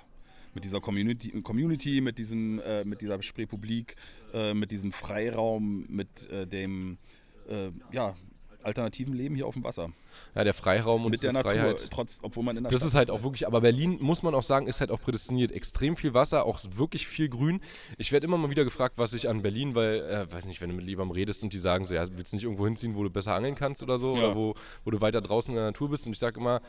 Mit dieser Community, Community mit, diesem, äh, mit dieser Spreepublik, äh, mit diesem Freiraum, mit äh, dem äh, ja, alternativen Leben hier auf dem Wasser. ja, der Freiraum und mit der Natur, Freiheit. trotz, obwohl man in der Das Stadt ist halt auch wirklich, aber Berlin, muss man auch sagen, ist halt auch prädestiniert. Extrem viel Wasser, auch wirklich viel Grün. Ich werde immer mal wieder gefragt, was ich an Berlin, weil, äh, weiß nicht, wenn du mit jemandem redest und die sagen so, ja, willst du nicht irgendwo hinziehen, wo du besser angeln kannst oder so, Ja. oder wo, wo du weiter draußen in der Natur bist. Und ich sage immer,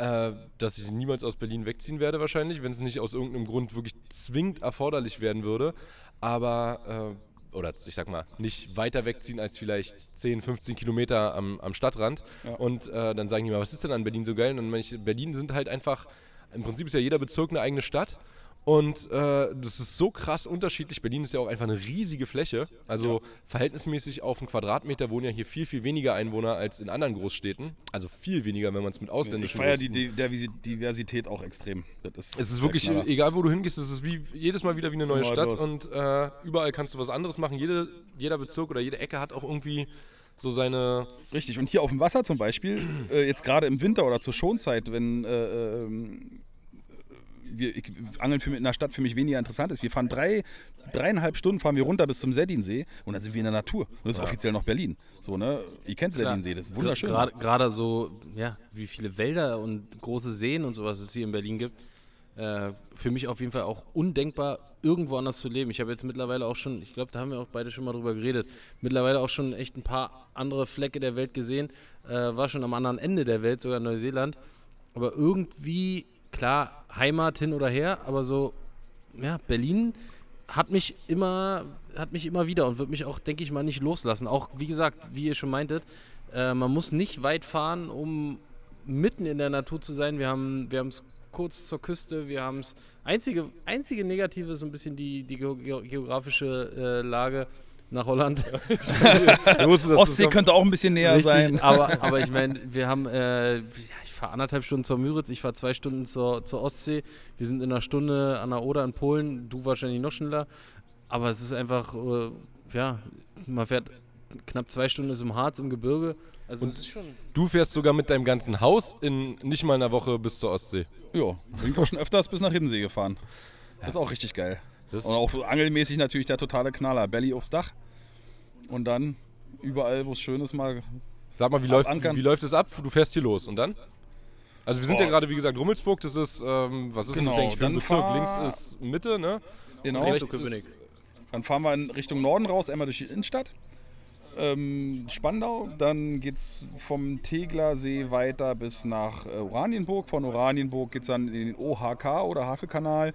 äh, dass ich niemals aus Berlin wegziehen werde wahrscheinlich, wenn es nicht aus irgendeinem Grund wirklich zwingend erforderlich werden würde. Aber, äh, oder ich sag mal, nicht weiter wegziehen als vielleicht 10, 15 Kilometer am, am Stadtrand. Ja. Und äh, dann sagen die mal, was ist denn an Berlin so geil? Und dann meine ich, Berlin sind halt einfach, im Prinzip ist ja jeder Bezirk eine eigene Stadt. Und äh, das ist so krass unterschiedlich. Berlin ist ja auch einfach eine riesige Fläche. Also verhältnismäßig auf einen Quadratmeter wohnen ja hier viel, viel weniger Einwohner als in anderen Großstädten. Also viel weniger, wenn man es mit Ich ausländischen feiere die Diversität auch extrem. Ist es ist wirklich, Knaller. egal wo du hingehst, es ist wie jedes Mal wieder wie eine neue Stadt los. und äh, überall kannst du was anderes machen. Jede, jeder Bezirk oder jede Ecke hat auch irgendwie so seine. Richtig, und hier auf dem Wasser zum Beispiel, äh, jetzt gerade im Winter oder zur Schonzeit, wenn äh, ähm, wir, ich, Angeln für, in der Stadt für mich weniger interessant ist. Wir fahren drei, dreieinhalb Stunden fahren wir runter bis zum Seddinsee und dann sind wir in der Natur. Das ist offiziell noch Berlin. So, ne? Ihr kennt. Seddinsee, das ist wunderschön. Gerade gerade so, ja, wie viele Wälder und große Seen und sowas es hier in Berlin gibt. Äh, für mich auf jeden Fall auch undenkbar, irgendwo anders zu leben. Ich habe jetzt mittlerweile auch schon, ich glaube, da haben wir auch beide schon mal drüber geredet, mittlerweile auch schon echt ein paar andere Flecke der Welt gesehen. Äh, war schon am anderen Ende der Welt, sogar Neuseeland. Aber irgendwie, klar, Heimat hin oder her, aber so, ja, Berlin hat mich immer, hat mich immer wieder und wird mich auch, denke ich mal, nicht loslassen. Auch wie gesagt, wie ihr schon meintet, äh, man muss nicht weit fahren, um mitten in der Natur zu sein. Wir haben wir es kurz zur Küste, wir haben es. Einzige, einzige Negative ist so ein bisschen die, die geo- geo- geografische äh, Lage nach Holland. Ostsee könnte auch ein bisschen näher Richtig, sein. Aber, aber ich meine, wir haben, äh, ich fahre anderthalb Stunden zur Müritz, ich fahre zwei Stunden zur, zur Ostsee. Wir sind in einer Stunde an der Oder in Polen, du wahrscheinlich noch schneller. Aber es ist einfach, äh, ja, man fährt knapp zwei Stunden ist im Harz, im Gebirge. Also Und. Du fährst sogar mit deinem ganzen Haus in nicht mal einer Woche bis zur Ostsee. Ja, bin ich auch schon öfters bis nach Hiddensee gefahren. Das ist auch richtig geil. Das- Und auch angelmäßig natürlich der totale Knaller. Belly aufs Dach. Und dann überall, wo es schön ist, mal. Sag mal, wie läuft, Ankern. wie läuft es ab? Du fährst hier los und dann? Also wir sind Boah. ja gerade, wie gesagt, Rummelsburg, das ist, ähm, was ist denn das Genau, eigentlich für ein dann Bezirk? Links ist Mitte, ne? Genau. Rechts Treptow-Köpenick. ist, Dann fahren wir in Richtung Norden raus, einmal durch die Innenstadt. Ähm, Spandau, dann geht es vom Teglersee weiter bis nach äh, Oranienburg. Von Oranienburg geht es dann in den OHK oder Havelkanal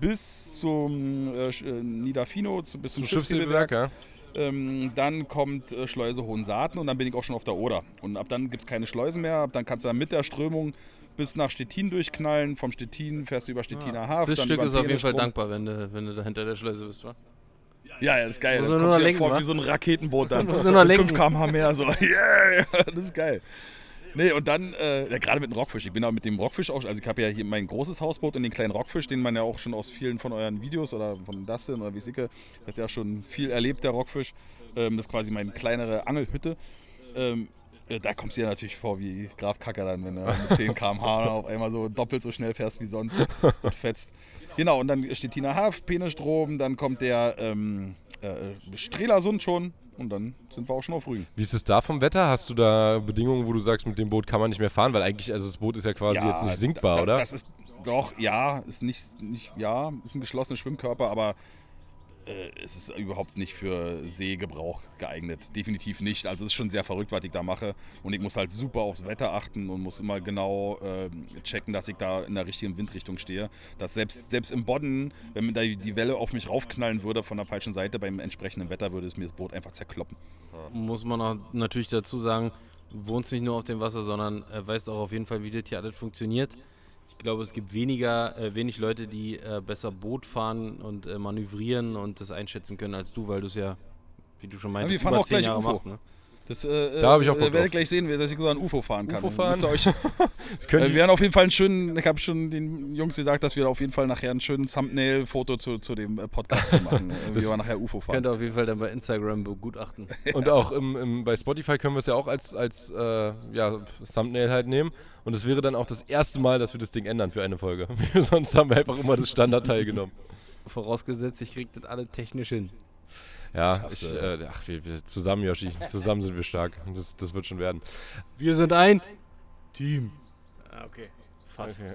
bis zum äh, äh, Niederfino, zu, bis zum, zum Schiffshebewerk. Schiffshebewerk, ja? Ähm, dann kommt äh, Schleuse Hohensaaten und dann bin ich auch schon auf der Oder. Und ab dann gibt es keine Schleusen mehr. Ab dann kannst du dann mit der Strömung bis nach Stettin durchknallen. Vom Stettin fährst du über Stettiner Hafen. Das Stück ist auf jeden Fall dankbar, wenn du, wenn du da hinter der Schleuse bist, wa? Ja, ja, das ist geil. Muss Dann kommst du lenken, vor wa? wie so ein Raketenboot dann. Muss nur noch lenken. 5 km/h mehr, so. Yeah, das ist geil. Nee, und dann, äh, ja, gerade mit dem Rockfisch. Ich bin auch mit dem Rockfisch auch, also ich habe ja hier mein großes Hausboot und den kleinen Rockfisch, den man ja auch schon aus vielen von euren Videos oder von Dustin oder wie Sicke, hat ja schon viel erlebt, der Rockfisch. Ähm, das ist quasi meine kleinere Angelhütte. Ähm, äh, da kommst du dir natürlich vor wie Graf Kacker dann, wenn du mit 10 km/h auf einmal so doppelt so schnell fährst wie sonst und fetzt. Genau, und dann steht Tina Haaf, Penestrom, dann kommt der ähm, äh, Strelasund schon und dann sind wir auch schon auf Rügen. Wie ist es da vom Wetter? Hast du da Bedingungen, wo du sagst, mit dem Boot kann man nicht mehr fahren? Weil eigentlich, also das Boot ist ja quasi jetzt nicht sinkbar, da, oder? Das ist doch, ja, ist nicht, nicht ja, ist ein geschlossener Schwimmkörper, aber äh, es ist überhaupt nicht für Seegebrauch geeignet. Definitiv nicht. Also es ist schon sehr verrückt, was ich da mache. Und ich muss halt super aufs Wetter achten und muss immer genau ähm, checken, dass ich da in der richtigen Windrichtung stehe. Dass selbst, selbst im Bodden, wenn da die Welle auf mich raufknallen würde von der falschen Seite, beim entsprechenden Wetter würde es mir das Boot einfach zerkloppen. Muss man auch natürlich dazu sagen, wohnst nicht nur auf dem Wasser, sondern äh, weißt auch auf jeden Fall, wie das hier alles funktioniert. Ich glaube, es gibt weniger, äh, wenig Leute, die äh, besser Boot fahren und äh, manövrieren und das einschätzen können als du, weil du es ja, wie du schon meintest, fahren über zehn Jahre UFO. machst. Ne? Das äh, Da hab ich auch äh, Bock werdet drauf. gleich sehen, dass ich sogar ein UFO fahren kann. UFO fahren? Euch Äh, wir werden auf jeden Fall einen schönen, ich habe schon den Jungs gesagt, dass wir auf jeden Fall nachher einen schönen Thumbnail-Foto zu, zu dem äh, Podcast machen, äh, wie wir nachher UFO fahren. Könnt ihr auf jeden Fall dann bei Instagram begutachten. Und auch im, im, bei Spotify können wir es ja auch als, als äh, ja, Thumbnail halt nehmen. Und es wäre dann auch das erste Mal, dass wir das Ding ändern für eine Folge. Sonst haben wir einfach immer das Standardteil genommen. Vorausgesetzt, ich krieg das alle technisch hin. Ja, ich, du. äh, ach, wir, wir zusammen, Yoshi. Zusammen sind wir stark. Das, das wird schon werden. Wir sind ein Team. Ah, okay. Fast.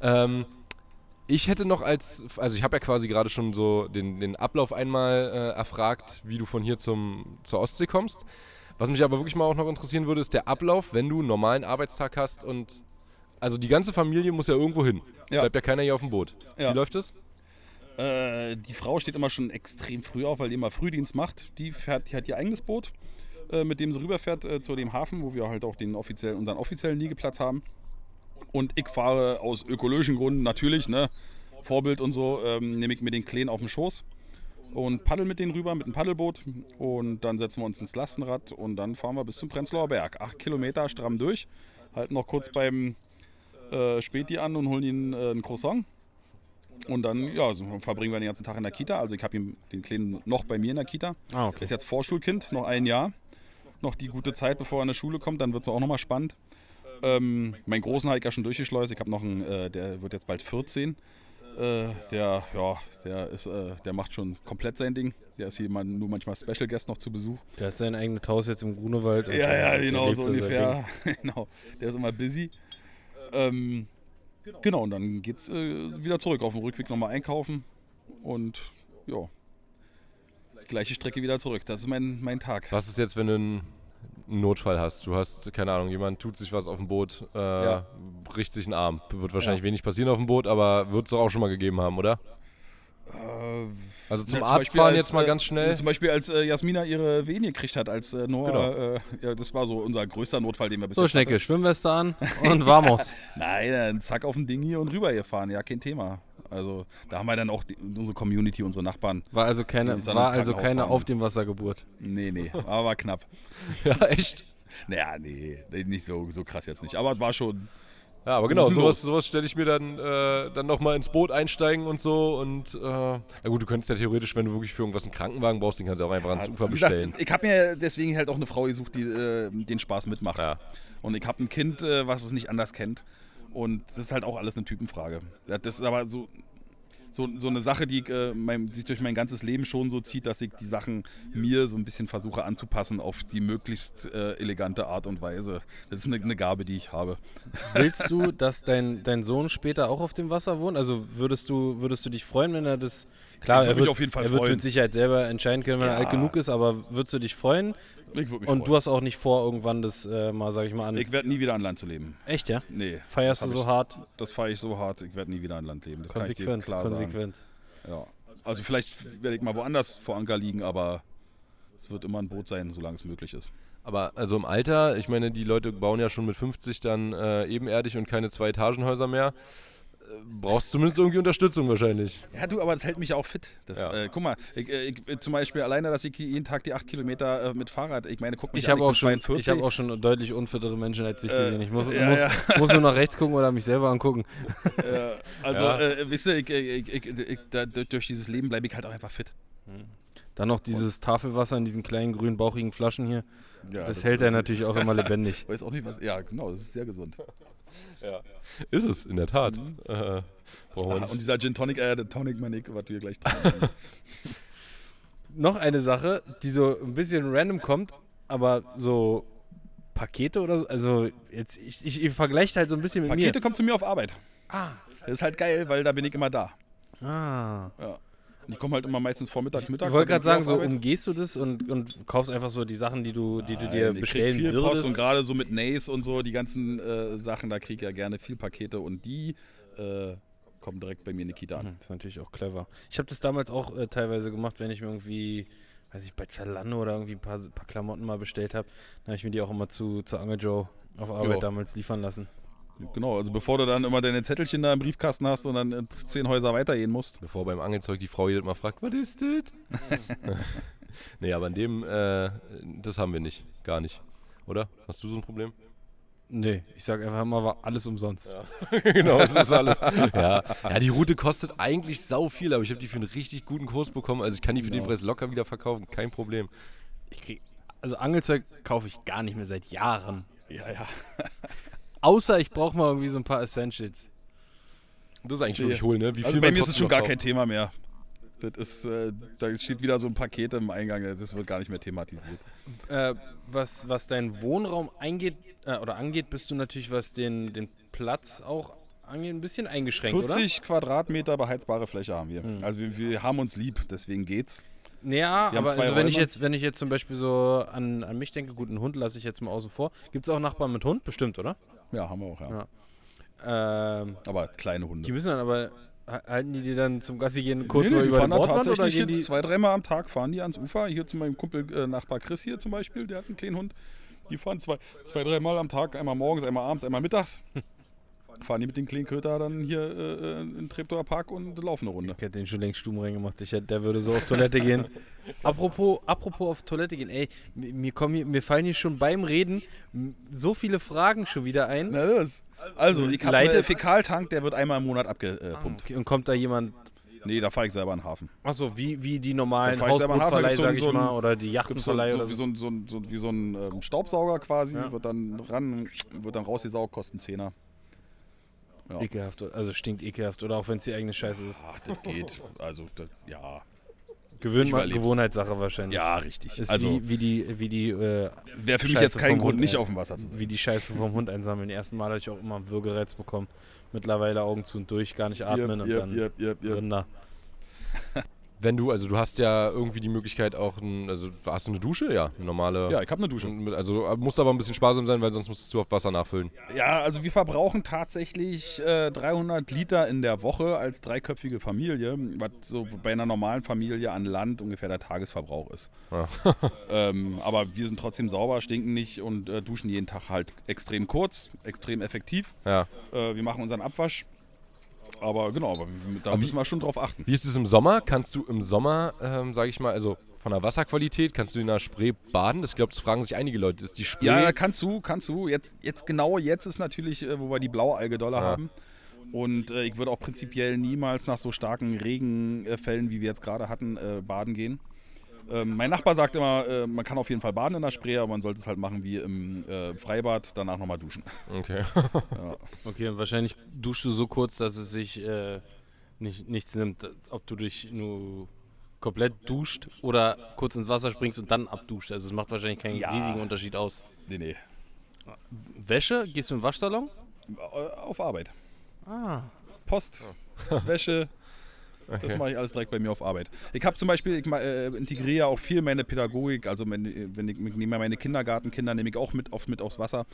Ähm, ich hätte noch als, also ich habe ja quasi gerade schon so den, den Ablauf einmal äh, erfragt, wie du von hier zum, zur Ostsee kommst. Was mich aber wirklich mal auch noch interessieren würde, ist der Ablauf, wenn du einen normalen Arbeitstag hast und also die ganze Familie muss ja irgendwo hin. Ja. Bleibt ja keiner hier auf dem Boot. Ja. Wie läuft das? Äh, die Frau steht immer schon extrem früh auf, weil die immer Frühdienst macht. Die, fährt, die hat ihr eigenes Boot, äh, mit dem sie rüberfährt äh, zu dem Hafen, wo wir halt auch den offiziellen, unseren offiziellen Liegeplatz haben. Und ich fahre aus ökologischen Gründen natürlich, ne, Vorbild und so, ähm, nehme ich mir den Kleen auf den Schoß und paddel mit denen rüber mit dem Paddelboot. Und dann setzen wir uns ins Lastenrad und dann fahren wir bis zum Prenzlauer Berg. Acht Kilometer stramm durch, halten noch kurz beim äh, Späti an und holen ihnen äh, ein Croissant. Und dann, ja, so verbringen wir den ganzen Tag in der Kita. Also ich habe ihn, den Kleinen noch bei mir in der Kita. Ah, Er okay. ist jetzt Vorschulkind, noch ein Jahr. Noch die gute Zeit, bevor er in die Schule kommt. Dann wird es auch nochmal spannend. Ähm, mein Großen habe ich ja schon durchgeschleust. Ich habe noch einen, äh, der wird jetzt bald 14. Äh, der, ja, der, ist, äh, der macht schon komplett sein Ding. Der ist hier mal, nur manchmal Special Guest noch zu Besuch. Der hat sein eigenes Haus jetzt im Grunewald. Ja, ja, genau, so ungefähr. genau. Der ist immer busy. Ähm, genau, und dann geht's äh, wieder zurück auf dem Rückweg nochmal einkaufen und ja. Gleiche Strecke wieder zurück. Das ist mein, mein Tag. Was ist jetzt, wenn du einen einen Notfall hast? Du hast, keine Ahnung, jemand tut sich was auf dem Boot, äh, Ja. bricht sich einen Arm. Wird wahrscheinlich Ja. wenig passieren auf dem Boot, aber wird es doch auch schon mal gegeben haben, oder? Äh, Also zum Ja, Arzt Beispiel fahren als, jetzt mal äh, ganz schnell. Zum Beispiel als äh, Jasmina ihre Vene gekriegt hat, als äh, Noah, Genau. äh, ja, das war so unser größter Notfall, den wir bis So, jetzt Schnecke, hatten. Schwimmweste an und vamos. Nein, dann zack auf dem Ding hier und rüber gefahren, ja, kein Thema. Also da haben wir dann auch die, unsere Community, unsere Nachbarn. War also keine, war also keine fahren. auf dem Wasser Geburt. Nee, nee, aber war knapp. ja, echt? Naja, nee, nee, nicht so, so krass jetzt nicht. Aber es war schon, Ja, aber genau, sowas, sowas stelle ich mir dann, äh, dann nochmal ins Boot einsteigen und so. Und äh, ja gut, du könntest ja theoretisch, wenn du wirklich für irgendwas einen Krankenwagen brauchst, den kannst du auch einfach ans Ufer gesagt, bestellen. Ich habe mir deswegen halt auch eine Frau gesucht, die äh, den Spaß mitmacht. Ja. Und ich habe ein Kind, äh, was es nicht anders kennt. Und das ist halt auch alles eine Typenfrage. Ja, Das ist aber so, so, so eine Sache, die äh, mein, sich durch mein ganzes Leben schon so zieht, dass ich die Sachen mir so ein bisschen versuche anzupassen auf die möglichst äh, elegante Art und Weise. Das ist eine, eine Gabe, die ich habe. Willst du, dass dein, dein Sohn später auch auf dem Wasser wohnt? Also würdest du, würdest du dich freuen, wenn er das. Klar, Ich er wird auf jeden Fall er wird's freuen. mit Sicherheit selber entscheiden können, wenn er Ja. alt genug ist, aber würdest du dich freuen? Ich würd mich Und freuen. du hast auch nicht vor, irgendwann das äh, mal, sag ich mal, an. Ich werde nie wieder an Land zu leben. Echt, ja? Nee. Feierst du so hab hart? Ich, das feiere ich so hart. Ich werde nie wieder an Land leben. Das kann ich Konsequent, dir klar sagen. konsequent. Ja. Also vielleicht werde ich mal woanders vor Anker liegen, aber es wird immer ein Boot sein, solange es möglich ist. Aber also im Alter, ich meine, die Leute bauen ja schon mit 50 dann äh, ebenerdig und keine zwei Etagenhäuser mehr. Brauchst zumindest irgendwie Unterstützung wahrscheinlich. Ja, du, aber das hält mich auch fit. Das, Ja. äh, guck mal, ich, äh, ich, zum Beispiel alleine, dass ich jeden Tag die 8 Kilometer äh, mit Fahrrad, ich meine, guck mich Ich an, habe auch, bin schon, 42. ich hab auch schon deutlich unfittere Menschen als ich Äh, gesehen. Ich muss, ja, muss, ja. muss nur nach rechts gucken oder mich selber angucken. Äh, also, Ja. äh, wisst ihr, ich, ich, ich, ich, da, durch dieses Leben bleibe ich halt auch einfach fit. Dann noch dieses Tafelwasser in diesen kleinen grünen bauchigen Flaschen hier. Ja, das hält er natürlich auch immer lebendig. Weiß auch nicht, was. Ja, genau, das ist sehr gesund. Ist es, in der Tat. Äh, brauchen wir Ah, und dieser Gin Tonic, äh, der Tonic Manic, was wir gleich trinken. Noch eine Sache, die so ein bisschen random kommt, aber so Pakete oder so. Also jetzt, ich, ich, ich vergleiche halt so ein bisschen mit Pakete kommen zu mir auf Arbeit. Ah. Das ist halt geil, weil da bin ich immer da. mir. Ah. Ja. Und ich komme halt immer meistens vormittags, mittags. Ich wollte da gerade sagen, so umgehst du das und, und kaufst einfach so die Sachen, die du, die du dir Nein, bestellen viel Post würdest. und gerade so mit Nace und so, die ganzen äh, Sachen, da kriege ich ja gerne viel Pakete und die äh, kommen direkt bei mir in die Kita an. Hm, Das ist natürlich auch clever. Ich habe das damals auch äh, teilweise gemacht, wenn ich mir irgendwie, weiß ich, bei Zalando oder irgendwie ein paar, paar Klamotten mal bestellt habe. Dann habe ich mir die auch immer zu, zu Angel Joe auf Arbeit Jo. damals liefern lassen. Genau, also bevor du dann immer deine Zettelchen da im Briefkasten hast und dann äh, zehn Häuser weitergehen musst. Bevor beim Angelzeug die Frau jedes Mal fragt, was ist das? nee, aber in dem, äh, das haben wir nicht. Gar nicht. Oder? Hast du so ein Problem? Nee, ich sage einfach mal, war alles umsonst. genau, das ist alles. Ja. ja, die Route kostet eigentlich sau viel, aber ich habe die für einen richtig guten Kurs bekommen. Also ich kann die für den Genau. Preis locker wieder verkaufen, kein Problem. Ich krieg, also Angelzeug kaufe ich gar nicht mehr seit Jahren. Ja, ja. Außer ich brauche mal irgendwie so ein paar Essentials. Das ist eigentlich wirklich hohl, ne? Wie Also viel bei mir ist es schon gar kauft. kein Thema mehr. Das ist, äh, da steht wieder so ein Paket im Eingang, das wird gar nicht mehr thematisiert. Äh, was, was deinen Wohnraum eingeht, äh, oder angeht, bist du natürlich, was den, den Platz auch angeht, ein bisschen eingeschränkt, 40 Quadratmeter beheizbare Fläche haben wir. Hm. Also wir, wir haben uns lieb, deswegen geht's. oder? Ja, haben aber also wenn ich jetzt, wenn ich jetzt zum Beispiel so an, an mich denke, gut, einen Hund lasse ich jetzt mal außen vor. Gibt es auch Nachbarn mit Hund? Bestimmt, oder? Ja, haben wir auch, ja. Ja. Ähm, Aber kleine Hunde. die müssen dann aber, ha- halten die die dann zum Gassi gehen kurz Nee, mal nee, die über fahren den Bordwand oder gehen die... zwei, dreimal am Tag fahren die ans Ufer. Hier zu meinem Kumpel äh, Nachbar Chris hier zum Beispiel, der hat einen kleinen Hund. Die fahren zwei, zwei dreimal am Tag, einmal morgens, einmal abends, einmal mittags. fahren die mit den kleinen Köter dann hier äh, in den Treptower Park und laufen eine Runde. Ich hätte den schon längst stumm reingemacht. Ich hätte, der würde so auf Toilette gehen. Apropos, apropos auf Toilette gehen, ey, mir, kommen hier, mir fallen hier schon beim Reden so viele Fragen schon wieder ein. Na los. Also, ich habe einen Fäkaltank, der wird einmal im Monat abgepumpt. Okay, und kommt da jemand, Nee, da fahre ich selber in den Hafen. achso, wie, wie die normalen Hausbootverleih, so sag ich so mal, oder die so, Yachtenverleih so, oder wie so. so ein, so ein, so, wie so ein ähm, Staubsauger quasi, Ja. wird dann ran, wird dann rausgesaugt, kostet einen Zehner. Ja. Ekelhaft, also stinkt ekelhaft, oder auch wenn es die eigene Scheiße ist. Ach, das geht. Also, das, ja. Gewöhn, mal-. Gewohnheitssache wahrscheinlich. Ja, richtig. Ist also, wie, wie die, wie die, äh, wäre für mich Scheiße jetzt kein Grund, Hund, nicht auf dem Wasser zu sein. wie die Scheiße vom Hund einsammeln. Die ersten Mal hatte ich auch immer einen Würgereiz bekommen. Mittlerweile Augen zu und durch, gar nicht atmen und dann yep, yep, yep. Rinder. Wenn du, also du hast ja irgendwie die Möglichkeit auch, ein, also hast du eine Dusche? Ja, eine normale. Ja, ich habe eine Dusche. Also äh, muss aber ein bisschen sparsam sein, weil sonst musstest du auf Wasser nachfüllen. Ja, also wir verbrauchen tatsächlich äh, 300 Liter in der Woche als dreiköpfige Familie, was so bei einer normalen Familie an Land ungefähr der Tagesverbrauch ist. Ja. ähm, aber wir sind trotzdem sauber, stinken nicht und äh, duschen jeden Tag halt extrem kurz, extrem effektiv. Ja. Äh, wir machen unseren Abwasch. Aber genau, aber da Aber müssen wir schon drauf achten. Wie ist es im Sommer? Kannst du im Sommer, ähm, sage ich mal, also von der Wasserqualität, kannst du in der Spree baden? Das glaube, das fragen sich einige Leute. Ist die Spree? Ja, kannst du, kannst du. Jetzt, jetzt genau jetzt ist natürlich, äh, wo wir die Blaualge dolle Ja. haben. Und äh, ich würde auch prinzipiell niemals nach so starken Regenfällen, wie wir jetzt gerade hatten, äh, baden gehen. Ähm, mein Nachbar sagt immer, äh, man kann auf jeden Fall baden in der Spree, aber man sollte es halt machen wie im äh, Freibad, danach nochmal duschen. Okay. Ja. Okay, und wahrscheinlich duschst du so kurz, dass es sich äh, nicht, nichts nimmt, ob du dich nur komplett duscht oder kurz ins Wasser springst und dann abduscht. Also es macht wahrscheinlich keinen Ja. riesigen Unterschied aus. Nee, nee. Wäsche? Gehst du im Waschsalon? Äh, Auf Arbeit. Ah. Post, Wäsche. Das mache ich alles direkt bei mir auf Arbeit. Ich habe zum Beispiel, ich äh, integriere auch viel meine Pädagogik, also meine, wenn ich, ich nehme meine Kindergartenkinder, nehme ich auch mit, oft mit aufs Wasser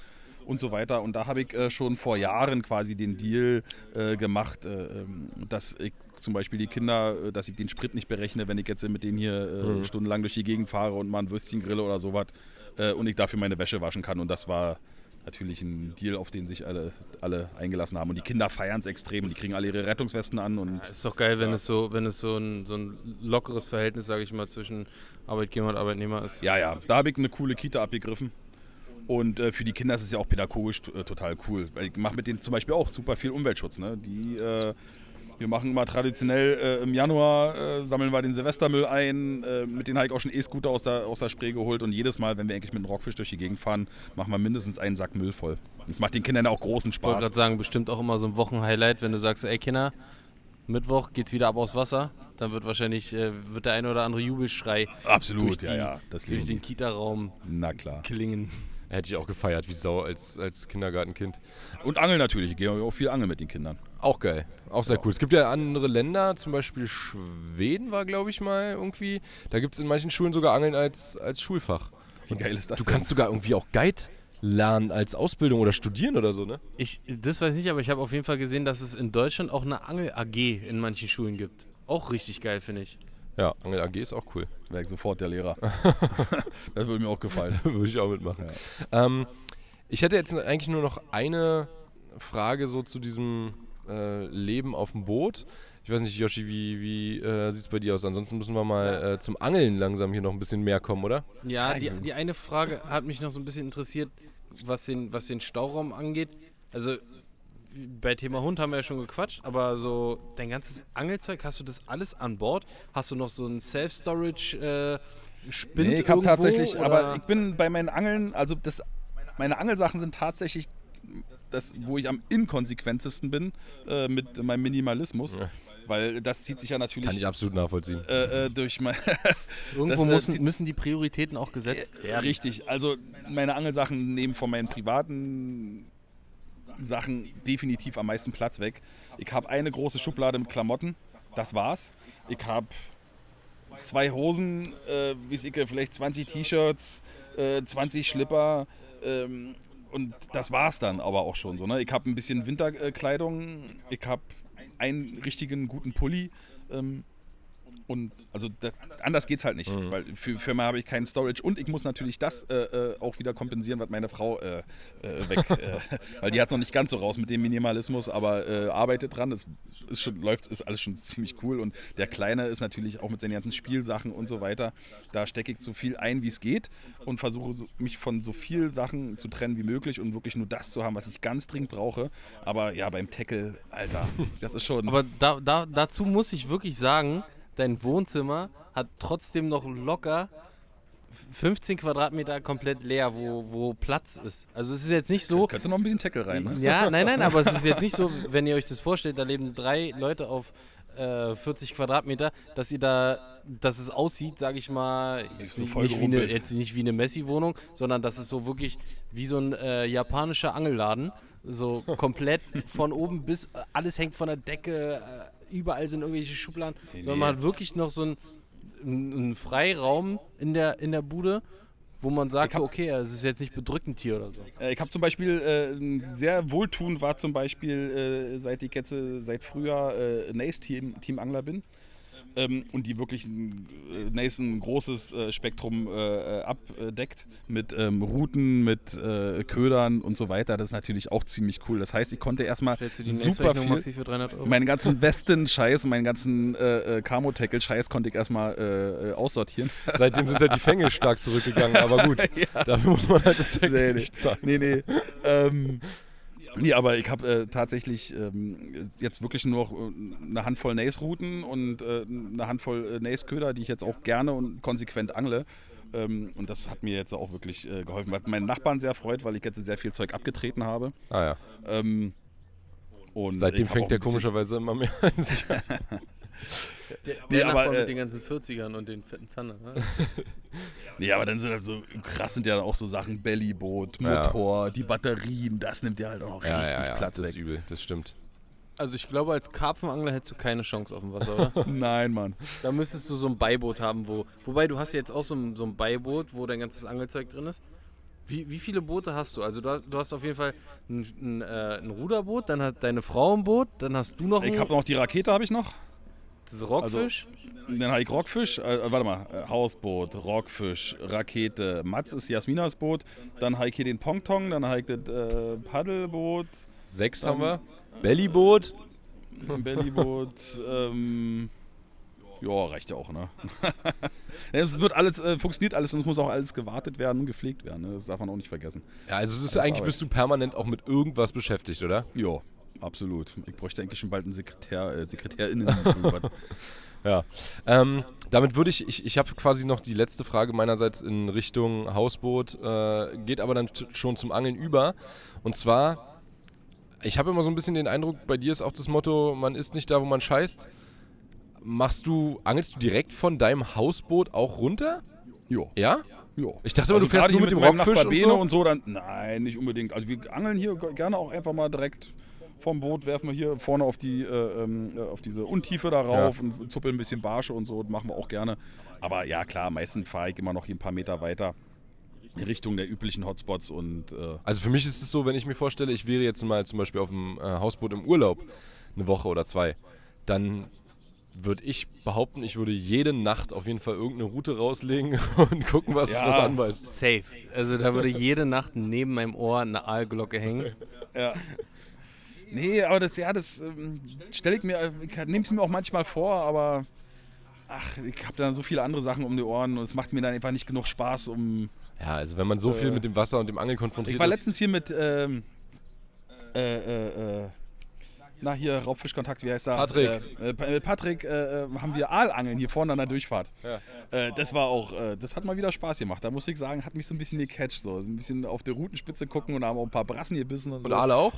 und so weiter. Und da habe ich äh, schon vor Jahren quasi den Deal äh, gemacht, äh, ähm, dass ich zum Beispiel die Kinder, äh, dass ich den Sprit nicht berechne, wenn ich jetzt mit denen hier äh, stundenlang durch die Gegend fahre und mal ein Würstchen grille oder sowas und ich dafür meine Wäsche waschen kann. Und das war natürlich ein Deal, auf den sich alle, alle eingelassen haben. Und die Kinder feiern es extrem. Die kriegen alle ihre Rettungswesten an und Ist doch geil, wenn es so, wenn es so ein, so ein lockeres Verhältnis, sage ich mal, zwischen Arbeitgeber und Arbeitnehmer ist. Ja, ja, da habe ich eine coole Kita abgegriffen. Und äh, für die Kinder ist es ja auch pädagogisch äh, total cool. Weil ich mache mit denen zum Beispiel auch super viel Umweltschutz. Ne? Die, äh, wir machen immer traditionell äh, im Januar, äh, sammeln wir den Silvestermüll ein. Äh, mit denen habe ich auch schon E-Scooter aus der, aus der Spree geholt. Und jedes Mal, wenn wir eigentlich mit einem Rockfisch durch die Gegend fahren, machen wir mindestens einen Sack Müll voll. Das macht den Kindern auch großen Ich wollte Spaß. gerade sagen, bestimmt auch immer so ein Wochenhighlight, wenn du sagst, so, ey Kinder, Mittwoch geht's wieder ab aus Wasser. Dann wird wahrscheinlich äh, wird der eine oder andere Jubelschrei Absolut, durch, die, ja, ja. Das durch den. Kita-Raum Na klar. klingen. Hätte ich auch gefeiert, wie Sau als, als Kindergartenkind. Und Angeln natürlich. Ich gehe auch viel angeln mit den Kindern. Auch geil. Auch sehr cool. Es gibt ja andere Länder, zum Beispiel Schweden war, glaube ich, mal irgendwie. Da gibt es in manchen Schulen sogar Angeln als, als Schulfach. Wie geil ist das Du denn? kannst sogar irgendwie auch Guide lernen als Ausbildung oder studieren oder so, ne? Ich, das weiß ich nicht, aber ich habe auf jeden Fall gesehen, dass es in Deutschland auch eine Angel-AG in manchen Schulen gibt. Auch richtig geil, finde ich. Ja, Angel AG ist auch cool. Wäre ich sofort der Lehrer. das würde mir auch gefallen. Würde ich auch mitmachen. Ähm, ich hätte jetzt eigentlich nur noch eine Frage so zu diesem äh, Leben auf dem Boot. Ich weiß nicht, Yoshi, wie, wie äh, sieht es bei dir aus? Ansonsten müssen wir mal äh, zum Angeln langsam hier noch ein bisschen mehr kommen, oder? Ja, die, die eine Frage hat mich noch so ein bisschen interessiert, was den, was den Stauraum angeht. Also bei Thema Hund haben wir ja schon gequatscht, aber so dein ganzes Angelzeug, hast du das alles an Bord? Hast du noch so ein Self-Storage äh, Spind Nee, ich habe tatsächlich, oder? aber ich bin bei meinen Angeln, also das, meine Angelsachen sind tatsächlich das, wo ich am inkonsequentesten bin äh, mit meinem Minimalismus. Ja. Weil das zieht sich ja natürlich Kann ich absolut nachvollziehen. äh, äh, durch mein. Irgendwo das, äh, müssen, müssen die Prioritäten auch gesetzt werden. Richtig, also meine Angelsachen nehmen von meinen privaten Sachen definitiv am meisten Platz weg. Ich habe eine große Schublade mit Klamotten, das war's. Ich habe zwei Hosen, äh, wie ich, vielleicht 20 T-Shirts, äh, 20 Schlipper ähm, und das war's dann aber auch schon so. Ne? Ich habe ein bisschen Winterkleidung, ich habe einen richtigen guten Pulli. Ähm, und also da, anders geht's halt nicht, weil für, für mal habe ich keinen Storage und ich muss natürlich das äh, äh, auch wieder kompensieren, was meine Frau äh, äh, weg, äh, weil die hat noch nicht ganz so raus mit dem Minimalismus, aber äh, arbeitet dran. Das ist schon läuft, ist alles schon ziemlich cool und der Kleine ist natürlich auch mit seinen ganzen Spielsachen und so weiter. Da stecke ich so viel ein, wie es geht und versuche so, mich von so viel Sachen zu trennen wie möglich und wirklich nur das zu haben, was ich ganz dringend brauche. Aber ja, beim Tackle, Alter, das ist schon. Aber da, da, dazu muss ich wirklich sagen, dein Wohnzimmer hat trotzdem noch locker 15 Quadratmeter komplett leer, wo, wo Platz ist. Also es ist jetzt nicht so, könnte noch ein bisschen Tackle rein, ne? Ja, nein, nein, aber es ist jetzt nicht so, wenn ihr euch das vorstellt, da leben drei Leute auf äh, 40 Quadratmeter, dass ihr da, dass es aussieht, sage ich mal, so nicht, wie eine, jetzt nicht wie eine Messi-Wohnung, sondern das ist so wirklich wie so ein äh, japanischer Angelladen. So komplett von oben bis alles hängt von der Decke, äh, überall sind irgendwelche Schubladen. Sondern man hat wirklich noch so einen einen Freiraum in der, in der Bude, wo man sagt, so, okay, es ist jetzt nicht bedrückend hier oder so. Äh, Ich habe zum Beispiel äh, sehr wohltuend war zum Beispiel, äh, seit ich jetzt seit Frühjahr äh, Nace Team, Team Angler bin. Ähm, und die wirklich ein, äh, Nace ein großes äh, Spektrum äh, äh, abdeckt mit ähm, Routen, mit äh, Ködern und so weiter. Das ist natürlich auch ziemlich cool. Das heißt, ich konnte erstmal super viel. Maxi, für 300 Euro? Meinen ganzen Westen-Scheiß und meinen ganzen äh, äh, Camo-Tackle-Scheiß konnte ich erstmal aussortieren. Seitdem sind halt die Fänge stark zurückgegangen, aber gut. Dafür muss man halt das Tackle nee, nee. nicht zahlen. nee, nee. Ähm, nee, aber ich habe äh, tatsächlich ähm, jetzt wirklich nur noch äh, eine Handvoll Nace-Routen und äh, eine Handvoll äh, Nace-Köder, die ich jetzt auch gerne und konsequent angle. Ähm, und das hat mir jetzt auch wirklich äh, geholfen. Was meinen Nachbarn sehr freut, weil ich jetzt sehr viel Zeug abgetreten habe. Ah ja. Ähm, Seitdem fängt der komischerweise immer mehr an. Der, Nee, der aber, Nachbar äh, mit den ganzen 40ern und den fetten Zander. Ne? Nee, aber dann sind halt so krass sind ja auch so Sachen Bellyboot, Ja. Motor, die Batterien, das nimmt ja halt auch Ja, richtig ja, ja. Platz das weg. ist übel, das stimmt. Also ich glaube, als Karpfenangler hättest du keine Chance auf dem Wasser, oder? Nein, Mann. da müsstest du so ein Beiboot haben, wo. Wobei du hast jetzt auch so ein, so ein Beiboot, wo dein ganzes Angelzeug drin ist. Wie, wie viele Boote hast du? Also du hast, du hast auf jeden Fall ein, ein, äh, ein Ruderboot, dann hat deine Frau ein Boot, dann hast du noch ein. Ich habe noch die Rakete, habe ich noch. Das ist Rockfisch? Dann habe ich Rockfisch, äh, warte mal, äh, Hausboot, Rockfisch, Rakete, Matz ist Jasminas Boot, dann habe ich hier den Pongtong, dann habe ich das äh, Paddelboot, Sechs haben wir. Bellyboot. Bellyboot, ähm, ja, reicht ja auch, ne? es wird alles, äh, funktioniert alles und es muss auch alles gewartet werden und gepflegt werden, ne? das darf man auch nicht vergessen. Ja, also es ist Alles eigentlich Arbeit. bist du permanent auch mit irgendwas beschäftigt, oder? Ja, absolut. Ich bräuchte eigentlich schon bald einen Sekretär, äh, SekretärInnen. Ja. Ähm, damit würde ich, ich, ich habe quasi noch die letzte Frage meinerseits in Richtung Hausboot, äh, geht aber dann schon zum Angeln über. Und zwar, ich habe immer so ein bisschen den Eindruck, bei dir ist auch das Motto, man ist nicht da, wo man scheißt. Machst du, angelst du direkt von deinem Hausboot auch runter? jo. Ja? jo. Ich dachte immer, du fährst nur hier mit dem Rockfisch und so. und so. Dann, nein, nicht unbedingt. Also wir angeln hier gerne auch einfach mal direkt vom Boot, werfen wir hier vorne auf, die, äh, ähm, äh, auf diese Untiefe da rauf und zuppeln ein bisschen Barsche und so. Das machen wir auch gerne. Aber ja, klar, meistens fahre ich immer noch hier ein paar Meter weiter in Richtung der üblichen Hotspots und äh, Also für mich ist es so, wenn ich mir vorstelle, ich wäre jetzt mal zum Beispiel auf dem äh, Hausboot im Urlaub, eine Woche oder zwei, dann würde ich behaupten, ich würde jede Nacht auf jeden Fall irgendeine Route rauslegen und gucken, was, Ja. was anbeißt. Safe. Also da würde jede Nacht neben meinem Ohr eine Aalglocke hängen. Ja. Nee, aber das, ja, das ähm, stelle ich mir, nehme es mir auch manchmal vor, aber ach, ich habe dann so viele andere Sachen um die Ohren und es macht mir dann einfach nicht genug Spaß, um. Ja, also wenn man so viel Äh, mit dem Wasser und dem Angeln konfrontiert Ich war ist. letztens hier mit, ähm, äh, äh, äh, na hier, Raubfischkontakt, wie heißt er? Patrick. Äh, äh, Pa- mit Patrick äh, äh, haben wir Aalangeln hier vorne an der Durchfahrt. Ja. Äh, das war auch, äh, das hat mal wieder Spaß gemacht. Da muss ich sagen, hat mich so ein bisschen gecatcht. So. Ein bisschen auf der Routenspitze gucken und haben auch ein paar Brassen gebissen und so. Und Aale auch?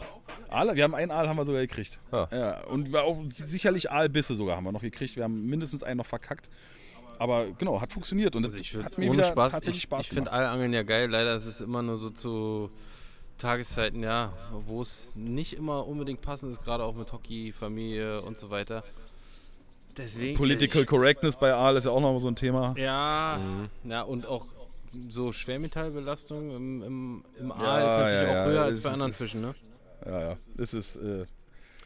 Aale, wir haben einen Aal haben wir sogar gekriegt. Ah. Ja, und wir auch sicherlich Aalbisse sogar haben wir noch gekriegt. Wir haben mindestens einen noch verkackt. Aber genau, hat funktioniert und das Also ich würd hat mir ohne wieder Spaß, tatsächlich ich, Spaß ich finde gemacht. Aalangeln ja geil. Leider ist es immer nur so zu Tageszeiten, ja, wo es nicht immer unbedingt passend ist, gerade auch mit Hockey, Familie und so weiter. Deswegen. Political Correctness bei Aal ist ja auch noch so ein Thema. Ja, Mhm. ja, und auch so Schwermetallbelastung im, im, im Aal Ja, ist natürlich ja, auch ja, höher es als bei ist- anderen es Fischen, ne? Ja, ja. Es ist äh,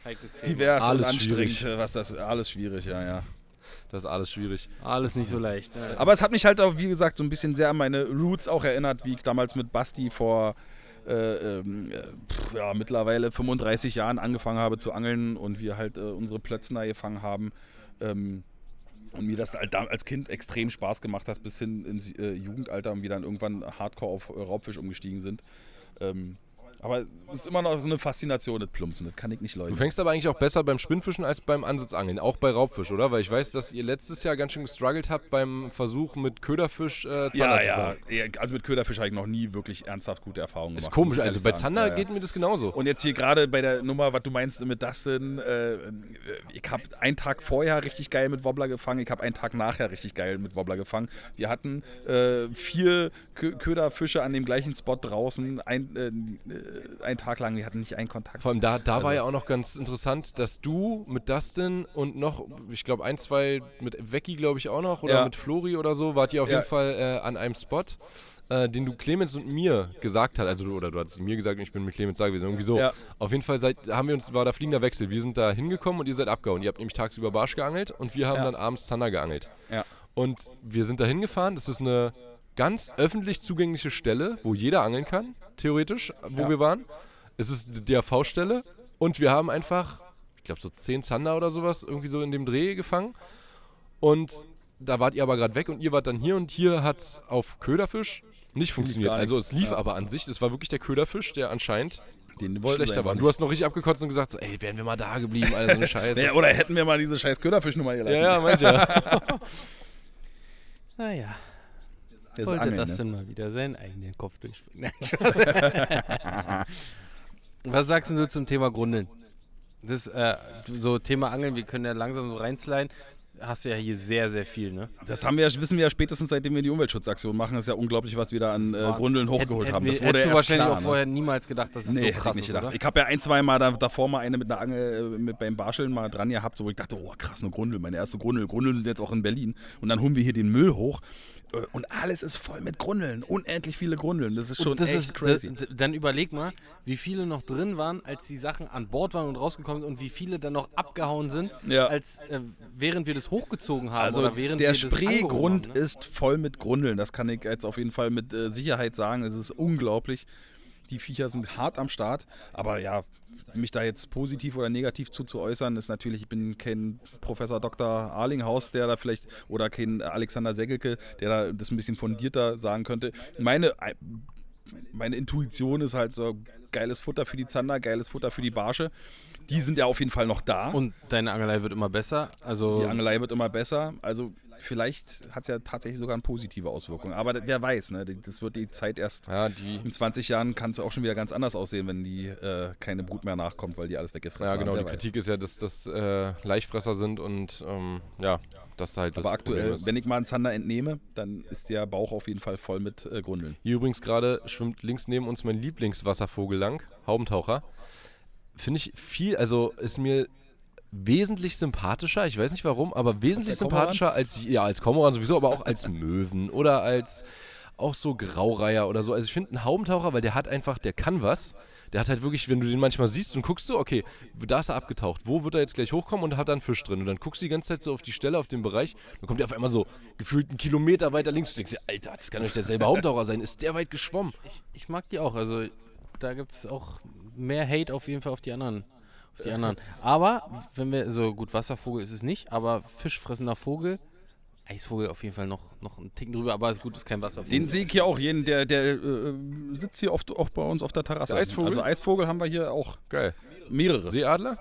Heikles Thema. divers Alles und anstrengend, schwierig. äh, was das alles schwierig, ja, ja. Das ist alles schwierig. Alles nicht so leicht. Ja. Aber es hat mich halt auch, wie gesagt, so ein bisschen sehr an meine Roots auch erinnert, wie ich damals mit Basti vor äh, äh, ja, mittlerweile 35 Jahren angefangen habe zu angeln und wir halt äh, unsere Plötzner gefangen haben. Ähm, und mir das halt als Kind extrem Spaß gemacht hat, bis hin ins äh, Jugendalter und wir dann irgendwann hardcore auf Raubfisch umgestiegen sind. Ähm, aber es ist immer noch so eine Faszination, das Plumpsen, das kann ich nicht Du leugnen. fängst aber eigentlich auch besser beim Spinnfischen als beim Ansitzangeln, auch bei Raubfisch, oder? Weil ich weiß, dass ihr letztes Jahr ganz schön gestruggelt habt beim Versuch mit Köderfisch äh, Zander Ja, zu ja, fangen. ja. Also mit Köderfisch habe ich noch nie wirklich ernsthaft gute Erfahrungen Ist gemacht. komisch, muss ich also bei. Zander Ja, geht mir das genauso. Und jetzt hier gerade bei der Nummer, was du meinst mit Dustin, äh, ich habe einen Tag vorher richtig geil mit Wobbler gefangen, ich habe einen Tag nachher richtig geil mit Wobbler gefangen. Wir hatten äh, vier Kö Köderfische an dem gleichen Spot draußen, ein, äh, äh, einen Tag lang, wir hatten nicht einen Kontakt. Vor allem da, da war Also- ja auch noch ganz interessant, dass du mit Dustin und noch, ich glaube, ein, zwei mit Vecchi, glaube ich, auch noch, oder Ja. mit Flori oder so, wart ihr auf Ja. jeden Fall äh, an einem Spot, äh, den du Clemens und mir gesagt hast. Also, du, oder du hast mir gesagt und ich bin mit Clemens da gewesen. Irgendwie so. Ja. Auf jeden Fall seid, haben wir uns, war da fliegender Wechsel. Wir sind da hingekommen und ihr seid abgehauen. Ihr habt nämlich tagsüber Barsch geangelt und wir haben Ja. dann abends Zander geangelt. Ja. Und wir sind da hingefahren. Das ist eine ganz öffentlich zugängliche Stelle, wo jeder angeln kann, theoretisch, wo Ja. wir waren. Es ist die DAV-Stelle und wir haben einfach, ich glaube, so 10 Zander oder sowas irgendwie so in dem Dreh gefangen. Und da wart ihr aber gerade weg und ihr wart dann hier und hier hat es auf Köderfisch nicht funktioniert. Also es lief Ja. aber an sich, es war wirklich der Köderfisch, der anscheinend Den schlechter einfach war. Und nicht. du hast noch richtig abgekotzt und gesagt, so, ey, wären wir mal da geblieben, Alter, so eine Scheiße. Naja, oder hätten wir mal diese scheiß Köderfischnummer gelassen. ja, ja, meint ja. Naja, Ist wollte Angeln, das ne? denn mal wieder seinen eigenen Kopf durchspringen. Was sagst du zum Thema Grundeln? Das äh, so Thema Angeln, wir können ja langsam so reinsliden. hast du ja hier sehr, sehr viel, ne? Das haben wir, ja- wissen wir ja spätestens, seitdem wir die Umweltschutzaktion machen. Das ist ja unglaublich, was wir da an äh, Grundeln hochgeholt Hätt- haben. Das hätten wurde hättest du erst wahrscheinlich klar, auch ne? vorher niemals gedacht, dass es Nee, so krass nicht ist, gedacht. oder? Ich habe ja ein, zwei Mal da, davor mal eine mit einer Angel äh, mit beim Barscheln mal dran gehabt, so wo ich dachte, oh krass, eine Grundel, meine erste Grundel. Grundeln sind jetzt auch in Berlin. Und dann holen wir hier den Müll hoch und alles ist voll mit Grundeln. Unendlich viele Grundeln. Das ist schon das echt ist, crazy. dann überleg mal, wie viele noch drin waren, als die Sachen an Bord waren und rausgekommen sind und wie viele dann noch abgehauen sind, Ja. als äh, während wir das hochgezogen haben Also oder während der wir Spreegrund haben, ne? ist voll mit Grundeln. Das kann ich jetzt auf jeden Fall mit äh, Sicherheit sagen. Es ist unglaublich. Die Viecher sind hart am Start. Aber ja, mich da jetzt positiv oder negativ zu, zu äußern, ist natürlich, ich bin kein Professor Dr. Arlinghaus, der da vielleicht, oder kein Alexander Segelke, der da das ein bisschen fundierter sagen könnte. Meine, meine Intuition ist halt so geiles Futter für die Zander, geiles Futter für die Barsche. Die sind ja auf jeden Fall noch da. Und deine Angelei wird immer besser. Also Die Angelei wird immer besser. Also vielleicht hat es ja tatsächlich sogar eine positive Auswirkung. Aber das- wer weiß, ne? das wird die Zeit erst. Ja, die, In 20 Jahren kann es auch schon wieder ganz anders aussehen, wenn die äh, keine Brut mehr nachkommt, weil die alles weggefressen ja genau, haben. die weiß. Kritik ist ja, dass das äh, Leichtfresser sind und ähm, ja, das halt das Aber aktuell, Problem ist. wenn ich mal einen Zander entnehme, dann ist der Bauch auf jeden Fall voll mit äh, Grundeln. Hier übrigens gerade schwimmt links neben uns mein Lieblingswasservogel lang, Haubentaucher. Finde ich viel, also ist mir wesentlich sympathischer, ich weiß nicht warum, aber wesentlich sympathischer als, ja, als Kormoran sowieso, aber auch als Möwen oder als auch so Graureiher oder so. Also ich finde einen Haubentaucher, weil der hat einfach, der kann was. Der hat halt wirklich, wenn du den manchmal siehst und guckst so, okay, da ist er abgetaucht, wo wird er jetzt gleich hochkommen und hat da einen Fisch drin. Und dann guckst du die ganze Zeit so auf die Stelle, auf den Bereich, dann kommt der auf einmal so gefühlt einen Kilometer weiter links. Du denkst dir, Alter, das kann doch nicht derselbe Haubentaucher sein. Ist der weit geschwommen? ich mag die auch. Also da gibt es auch mehr Hate auf jeden Fall auf die anderen. Auf die anderen. Aber wenn wir, so gut, Wasservogel ist es nicht, aber fischfressender Vogel, Eisvogel auf jeden Fall noch, noch einen Ticken drüber, aber ist gut, ist kein Wasservogel. Den sehe ich hier auch jeden, der, der äh, sitzt hier oft auch bei uns auf der Terrasse. Der Eisvogel? Also Eisvogel haben wir hier auch Geil. mehrere. Seeadler?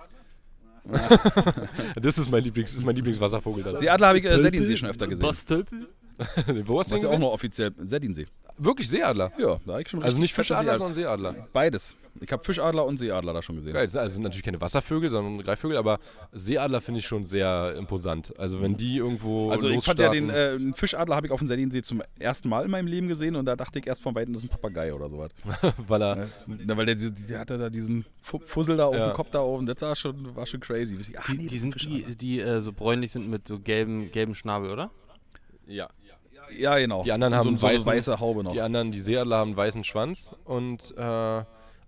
das ist mein Lieblings, ist mein Lieblingswasservogel. Seeadler habe ich äh, Sedinsee schon öfter gesehen. Bastölpel? Wo hast du Was ja auch noch offiziell Sedinsee. Wirklich Seeadler? Ja, da habe ich schon Also nicht Fischadler, Seeadler. sondern Seeadler. Beides. Ich habe Fischadler und Seeadler da schon gesehen. Geil, das sind natürlich keine Wasservögel, sondern Greifvögel, aber Seeadler finde ich schon sehr imposant. Also wenn die irgendwo Also ich fand ja den äh, einen Fischadler habe ich auf dem Sedinsee zum ersten Mal in meinem Leben gesehen und da dachte ich erst von Weitem, das ist ein Papagei oder sowas. weil er, Ne? Na, weil der, der, hatte da diesen Fu- Fussel da auf Ja. dem Kopf da oben, das war schon, war schon crazy. Ach, nee, Die, das die sind die, die äh, so bräunlich sind mit so gelben, gelben Schnabel, oder? ja. Ja, genau. Die anderen haben so, so eine weißen- weiße Haube noch. Die anderen, die Seeadler haben einen weißen Schwanz und äh,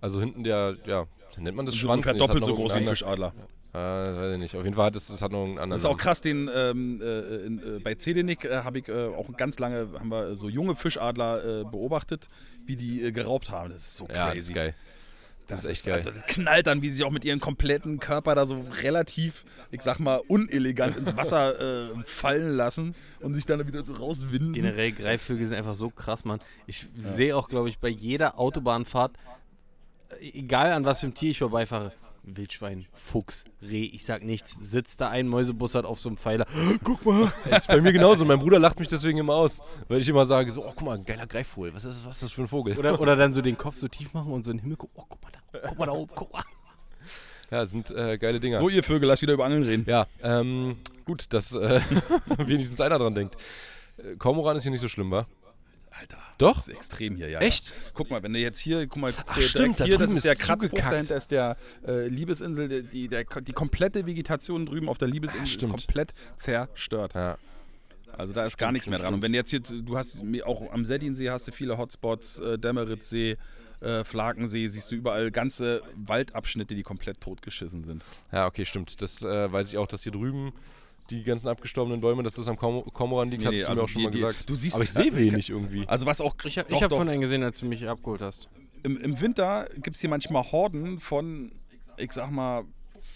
also hinten der, ja, nennt man das so Schwanz? ungefähr doppelt so groß wie ein Fischadler. Äh, weiß ich nicht. Auf jeden Fall hat es, das hat noch einen anderen Das ist auch krass, den ähm, äh, in, äh, bei Zedenick äh, habe ich äh, auch ganz lange haben wir so junge Fischadler äh, beobachtet, wie die geraubt haben. Das ist so Ja, crazy. das ist geil. Das, ist echt geil. Also, das knallt dann, wie sie sich auch mit ihrem kompletten Körper da so relativ, ich sag mal, unelegant ins Wasser äh, fallen lassen und sich dann wieder so rauswinden. Generell Greifvögel sind einfach so krass, Mann. Ich sehe auch, glaube ich, bei jeder Autobahnfahrt, äh, egal an was für einem Tier ich vorbeifahre, Wildschwein, Fuchs, Reh, ich sag nichts, sitzt da ein Mäusebussard auf so einem Pfeiler. Guck mal. Das ist bei mir genauso. Mein Bruder lacht mich deswegen immer aus, weil ich immer sage so, oh guck mal, ein geiler Greifvogel. Was ist, was ist das für ein Vogel? Oder, oder dann so den Kopf so tief machen und so in den Himmel gucken. Oh, guck mal guck mal da oben, guck mal. Ja, sind äh, geile Dinger. so, ihr Vögel, lass wieder über Angeln reden. Ja, ähm, gut, dass äh, wenigstens einer dran denkt. Äh, Kormoran ist hier nicht so schlimm, wa? Alter, Doch? das ist extrem hier, ja. Echt? Ja. Guck mal, wenn du jetzt hier, guck mal, guckst Ach, dir stimmt, direkt da hier, das drüben ist der ist Kratzbucht, dahinter ist der äh, Liebesinsel, die, die, der, die komplette Vegetation drüben auf der Liebesinsel ist stimmt. komplett zerstört. Ja. Also da ist gar nichts mehr dran. Und wenn jetzt jetzt, du hast auch am Sedinsee hast du viele Hotspots, äh, Dämmeritzsee, äh, Flakensee, siehst du überall ganze Waldabschnitte, die komplett totgeschissen sind. Ja, okay, stimmt. Das äh, weiß ich auch, dass hier drüben die ganzen abgestorbenen Bäume, dass das am Kom Kormoran liegt, Nee, nee, du also mir auch schon die- mal die- gesagt. du siehst- Aber ich sehe wenig irgendwie. Also was auch Ich habe doch, hab doch, von einen gesehen, als du mich abgeholt hast. im, im Winter gibt es hier manchmal Horden von, ich sag mal,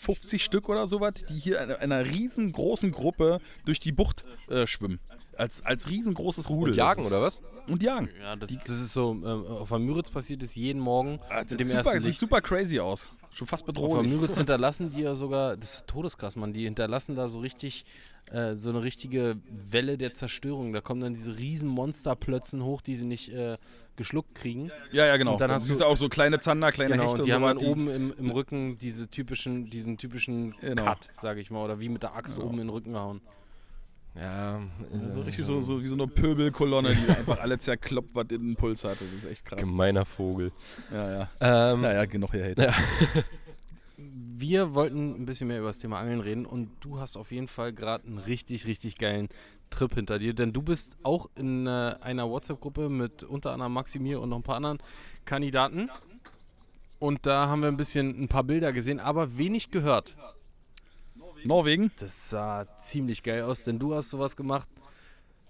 50 Stück oder sowas, die hier in einer riesengroßen Gruppe durch die Bucht äh, schwimmen. Als, als riesengroßes Rudel. Und jagen, ist- oder was? Und jagen. Ja, das, das ist so, äh, auf der Müritz passiert es jeden Morgen mit sieht, dem super, ersten sieht super crazy aus. Schon fast Auf der bedrohlich. Müritz hinterlassen die ja sogar, das ist todeskrass, Mann, die hinterlassen da so richtig, äh, so eine richtige Welle der Zerstörung. Da kommen dann diese riesen Monsterplötzen hoch, die sie nicht äh, geschluckt kriegen. Ja, ja, genau. Und dann Dann hast siehst du- auch so kleine Zander, kleine Genau, Hechte und die und haben so dann oben im, im Rücken diese typischen, diesen typischen Genau. Cut, sage ich mal, oder wie mit der Axt oben in den Rücken gehauen. Ja, So richtig so, so wie so eine Pöbelkolonne, die einfach alle zerkloppt, was in den Puls hatte. Das ist echt krass. gemeiner Vogel. Ja, ja. Ähm, Naja, genug hier Hate. Ja. Wir wollten ein bisschen mehr über das Thema Angeln reden und du hast auf jeden Fall gerade einen richtig, richtig geilen Trip hinter dir, denn du bist auch in äh, einer WhatsApp-Gruppe mit unter anderem Maximir und noch ein paar anderen Kandidaten. Und da haben wir ein bisschen ein paar Bilder gesehen, aber wenig gehört. Norwegen? Das sah ziemlich geil aus, denn du hast sowas gemacht.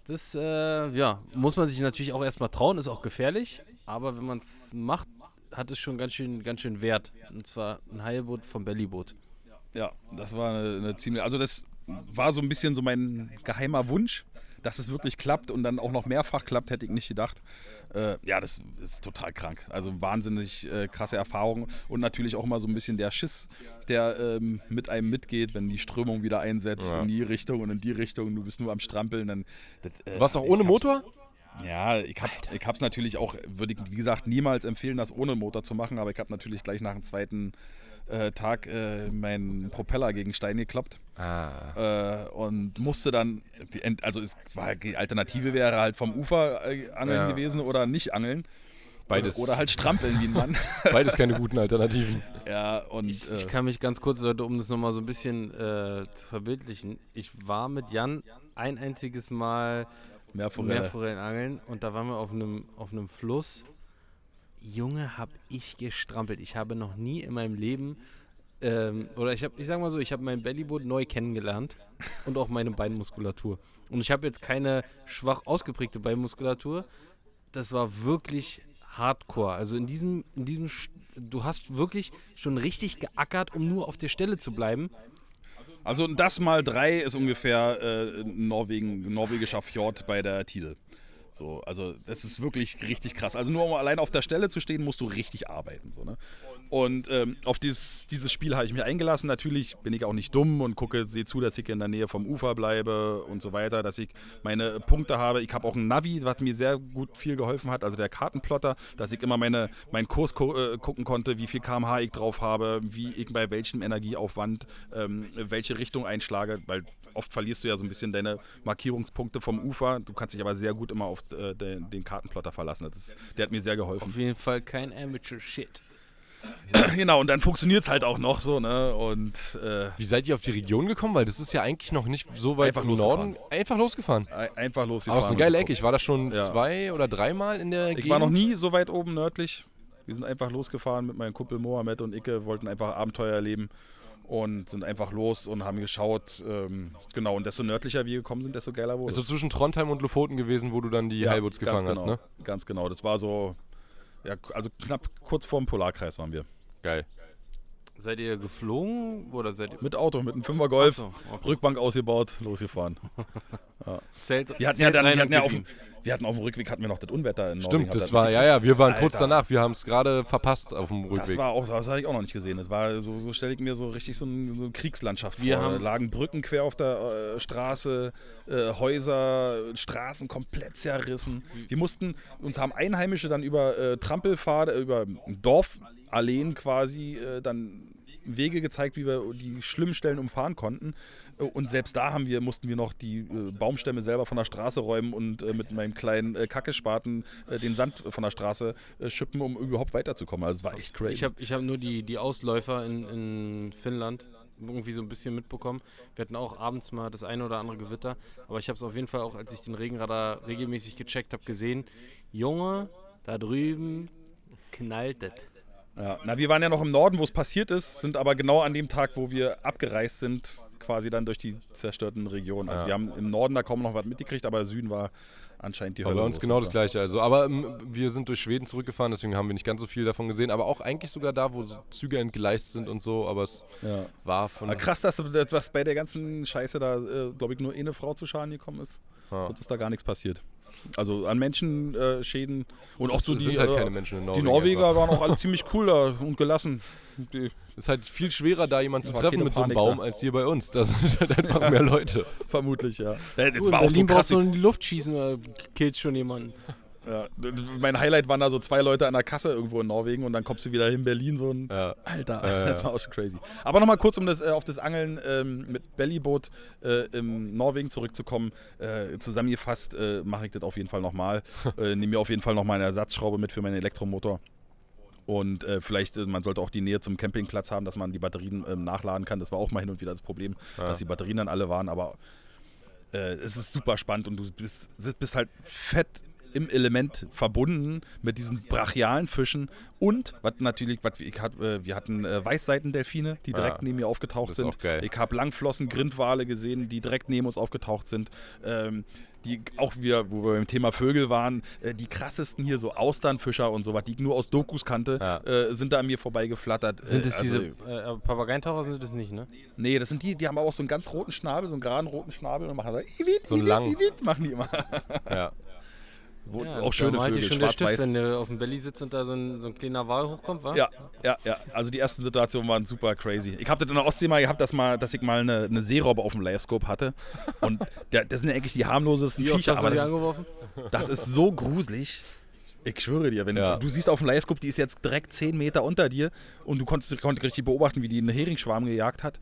Das, äh, ja, muss man sich natürlich auch erstmal trauen, ist auch gefährlich, aber wenn man es macht, hat es schon ganz schön, ganz schön Wert. Und zwar ein Heilboot vom Bellyboot. Ja, das war eine, eine ziemlich. Also, das war so ein bisschen so mein geheimer Wunsch, dass es wirklich klappt und dann auch noch mehrfach klappt, hätte ich nicht gedacht. Äh, ja, das ist total krank. Also wahnsinnig äh, krasse Erfahrung und natürlich auch mal so ein bisschen der Schiss, der ähm, mit einem mitgeht, wenn die Strömung wieder einsetzt Ja. in die Richtung und in die Richtung. Du bist nur am Strampeln. Dann, das, äh, Was auch ohne Motor? Ja, ich habe ich hab's natürlich auch, würde ich wie gesagt niemals empfehlen, das ohne Motor zu machen, aber ich habe natürlich gleich nach dem zweiten äh, Tag äh, meinen Propeller gegen Stein gekloppt Ah. äh, und musste dann, die Ent- also es war, die Alternative wäre halt vom Ufer äh, angeln Ja. gewesen oder nicht angeln. Beides. Oder halt strampeln wie ein Mann. Beides keine guten Alternativen. ja, und Ich, äh, ich kann mich ganz kurz, Leute, um das nochmal so ein bisschen äh, zu verbildlichen. Ich war mit Jan ein einziges Mal Meerforelle. Meerforellen angeln und da waren wir auf einem auf einem Fluss. Junge, hab ich gestrampelt. Ich habe noch nie in meinem Leben ähm, oder ich habe, ich sag mal so, ich habe mein Bellyboot neu kennengelernt und auch meine Beinmuskulatur. Und ich habe jetzt keine schwach ausgeprägte Beinmuskulatur. Das war wirklich Hardcore. Also in diesem, in diesem, du hast wirklich schon richtig geackert, um nur auf der Stelle zu bleiben. Also das mal drei ist ungefähr äh, Norwegen, norwegischer Fjord bei der Tide. So, also das ist wirklich richtig krass. Also nur um allein auf der Stelle zu stehen, musst du richtig arbeiten. So, ne? Und ähm, auf dieses, dieses Spiel habe ich mich eingelassen. Natürlich bin ich auch nicht dumm und gucke, sehe zu, dass ich in der Nähe vom Ufer bleibe und so weiter, dass ich meine Punkte habe. Ich habe auch ein Navi, was mir sehr gut viel geholfen hat, also der Kartenplotter, dass ich immer meine, meinen Kurs gu äh, gucken konnte, wie viel kmh ich drauf habe, wie ich bei welchem Energieaufwand ähm, welche Richtung einschlage, weil oft verlierst du ja so ein bisschen deine Markierungspunkte vom Ufer. Du kannst dich aber sehr gut immer auf äh, den, den Kartenplotter verlassen. Ist, der hat mir sehr geholfen. Auf jeden Fall kein Amateur-Shit. Genau, und dann funktioniert es halt auch noch so, ne? Und äh, Wie seid ihr auf die Region gekommen? Weil das ist ja eigentlich noch nicht so weit Einfach im. Norden. Einfach losgefahren. ein- einfach Aber losgefahren. es ist eine geile. Ecke. Ich war da schon Ja. zwei oder dreimal in der Ich Gegend. war noch nie so weit oben nördlich. Wir sind einfach losgefahren mit meinem Kumpel Mohammed und Icke, wollten einfach Abenteuer erleben und sind einfach los und haben geschaut. Ähm, genau, und desto nördlicher wir gekommen sind, desto geiler wurde es. zwischen Trondheim und Lofoten gewesen, wo du dann die Ja, Heilboots ganz gefangen genau, hast, ne? Ganz genau. Das war so, ja, also knapp kurz vorm Polarkreis waren wir. Geil. Seid ihr geflogen oder seid ihr Mit Auto, mit einem Fünfer Golf, so, okay. Rückbank ausgebaut, losgefahren. Zelt? Wir hatten ja Zelt dann, rein wir hatten ja auf, dem- wir hatten auf dem Rückweg hatten wir noch das Unwetter in Norwegen. Stimmt, das war, ja, ja, wir waren kurz Alter. danach. Wir haben es gerade verpasst auf dem Das Rückweg. war auch, das habe ich auch noch nicht gesehen. Das war so, so stelle ich mir so richtig so, ein, so eine Kriegslandschaft Wir vor. haben- Da lagen Brücken quer auf der äh, Straße, äh, Häuser, Straßen komplett zerrissen. Wir mussten, uns haben Einheimische dann über äh, Trampelpfade, über Dorfalleen quasi äh, dann Wege gezeigt, wie wir die schlimmen Stellen umfahren konnten. Äh, Und selbst da haben wir, mussten wir noch die äh, Baumstämme selber von der Straße räumen und äh, mit meinem kleinen äh, Kackespaten äh, den Sand von der Straße äh, schippen, um überhaupt weiterzukommen. Also es war echt crazy. Ich habe ich hab nur die, die Ausläufer in, in Finnland irgendwie so ein bisschen mitbekommen. Wir hatten auch abends mal das eine oder andere Gewitter, aber ich habe es auf jeden Fall auch, als ich den Regenradar regelmäßig gecheckt habe, gesehen. Junge, da drüben knallt es. Ja, na, wir waren ja noch im Norden, wo es passiert ist, sind aber genau an dem Tag, wo wir abgereist sind, quasi dann durch die zerstörten Regionen. Also Ja. wir haben im Norden da kaum noch was mitgekriegt, aber der Süden war anscheinend die War Hölle. bei uns genau das gleiche. Also, aber ähm, wir sind durch Schweden zurückgefahren, deswegen haben wir nicht ganz so viel davon gesehen. Aber auch eigentlich sogar da, wo Züge entgleist sind und so. Aber es Ja. war von. Aber krass, dass was bei der ganzen Scheiße da, äh, glaube ich, nur eine Frau zu Schaden gekommen ist. Ja. Sonst ist da gar nichts passiert. Also an Menschenschäden äh, Schäden und auch so die, sind halt äh, keine Menschen in die Norwegen. Norweger einfach. waren auch alle ziemlich cool da und gelassen. Die, Es ist halt viel schwerer, da jemanden zu treffen mit so einem Panik Baum, da. als hier bei uns. Da sind halt einfach mehr Leute. vermutlich, ja. Äh, Das Du, in war auch so krass. brauchst du in die Luft schießen, oder killst schon jemanden. Ja, mein Highlight waren da so zwei Leute an der Kasse irgendwo in Norwegen und dann kommst du wieder in Berlin, so ein Ja. Alter, Ja, das war auch schon crazy. Aber nochmal kurz, um das, äh, auf das Angeln ähm, mit Bellyboot äh, im Norwegen zurückzukommen. Äh, zusammengefasst äh, mache ich das auf jeden Fall nochmal. äh, Nehme mir auf jeden Fall nochmal eine Ersatzschraube mit für meinen Elektromotor. Und äh, vielleicht, äh, man sollte auch die Nähe zum Campingplatz haben, dass man die Batterien ähm, nachladen kann. Das war auch mal hin und wieder das Problem, Ja. dass die Batterien dann alle waren. Aber äh, es ist super spannend und du bist, bist halt fett im Element verbunden mit diesen brachialen Fischen und was natürlich, was ich hat, äh, wir hatten äh, Weißseitendelfine, die direkt Ja. neben mir aufgetaucht sind. Ich habe Langflossen Grindwale gesehen, die direkt neben uns aufgetaucht sind. Ähm, die auch wir, wo wir beim Thema Vögel waren, äh, die krassesten hier so Austernfischer und sowas, die ich nur aus Dokus kannte, Ja. äh, sind da an mir vorbeigeflattert. Sind es also- diese äh, Papageientaucher sind das nicht, ne? Nee, das sind die, die haben aber auch so einen ganz roten Schnabel, so einen geraden roten Schnabel und machen so, Iwit, So Iwit. Iwit, machen die immer. Ja. Wo, Ja, auch schöne Vögel, schon der Stift, schwarz-weiß. wenn der auf dem Belly sitzt und da so ein, so ein kleiner Wal hochkommt, wa? Ja, ja, ja. Also die ersten Situationen waren super crazy. Ich habe das in der Ostsee mal gehabt, dass, mal, dass ich mal eine, eine Seerobbe auf dem Livescope hatte. Und der, das sind ja eigentlich die harmlosesten Wie oft Viecher, hast du aber sie das, ist- angeworfen? das ist so gruselig. Ich schwöre dir, wenn Ja. du siehst auf dem Livescope, die ist jetzt direkt 10 Meter unter dir und du konntest, konntest richtig beobachten, wie die einen Heringsschwarm gejagt hat.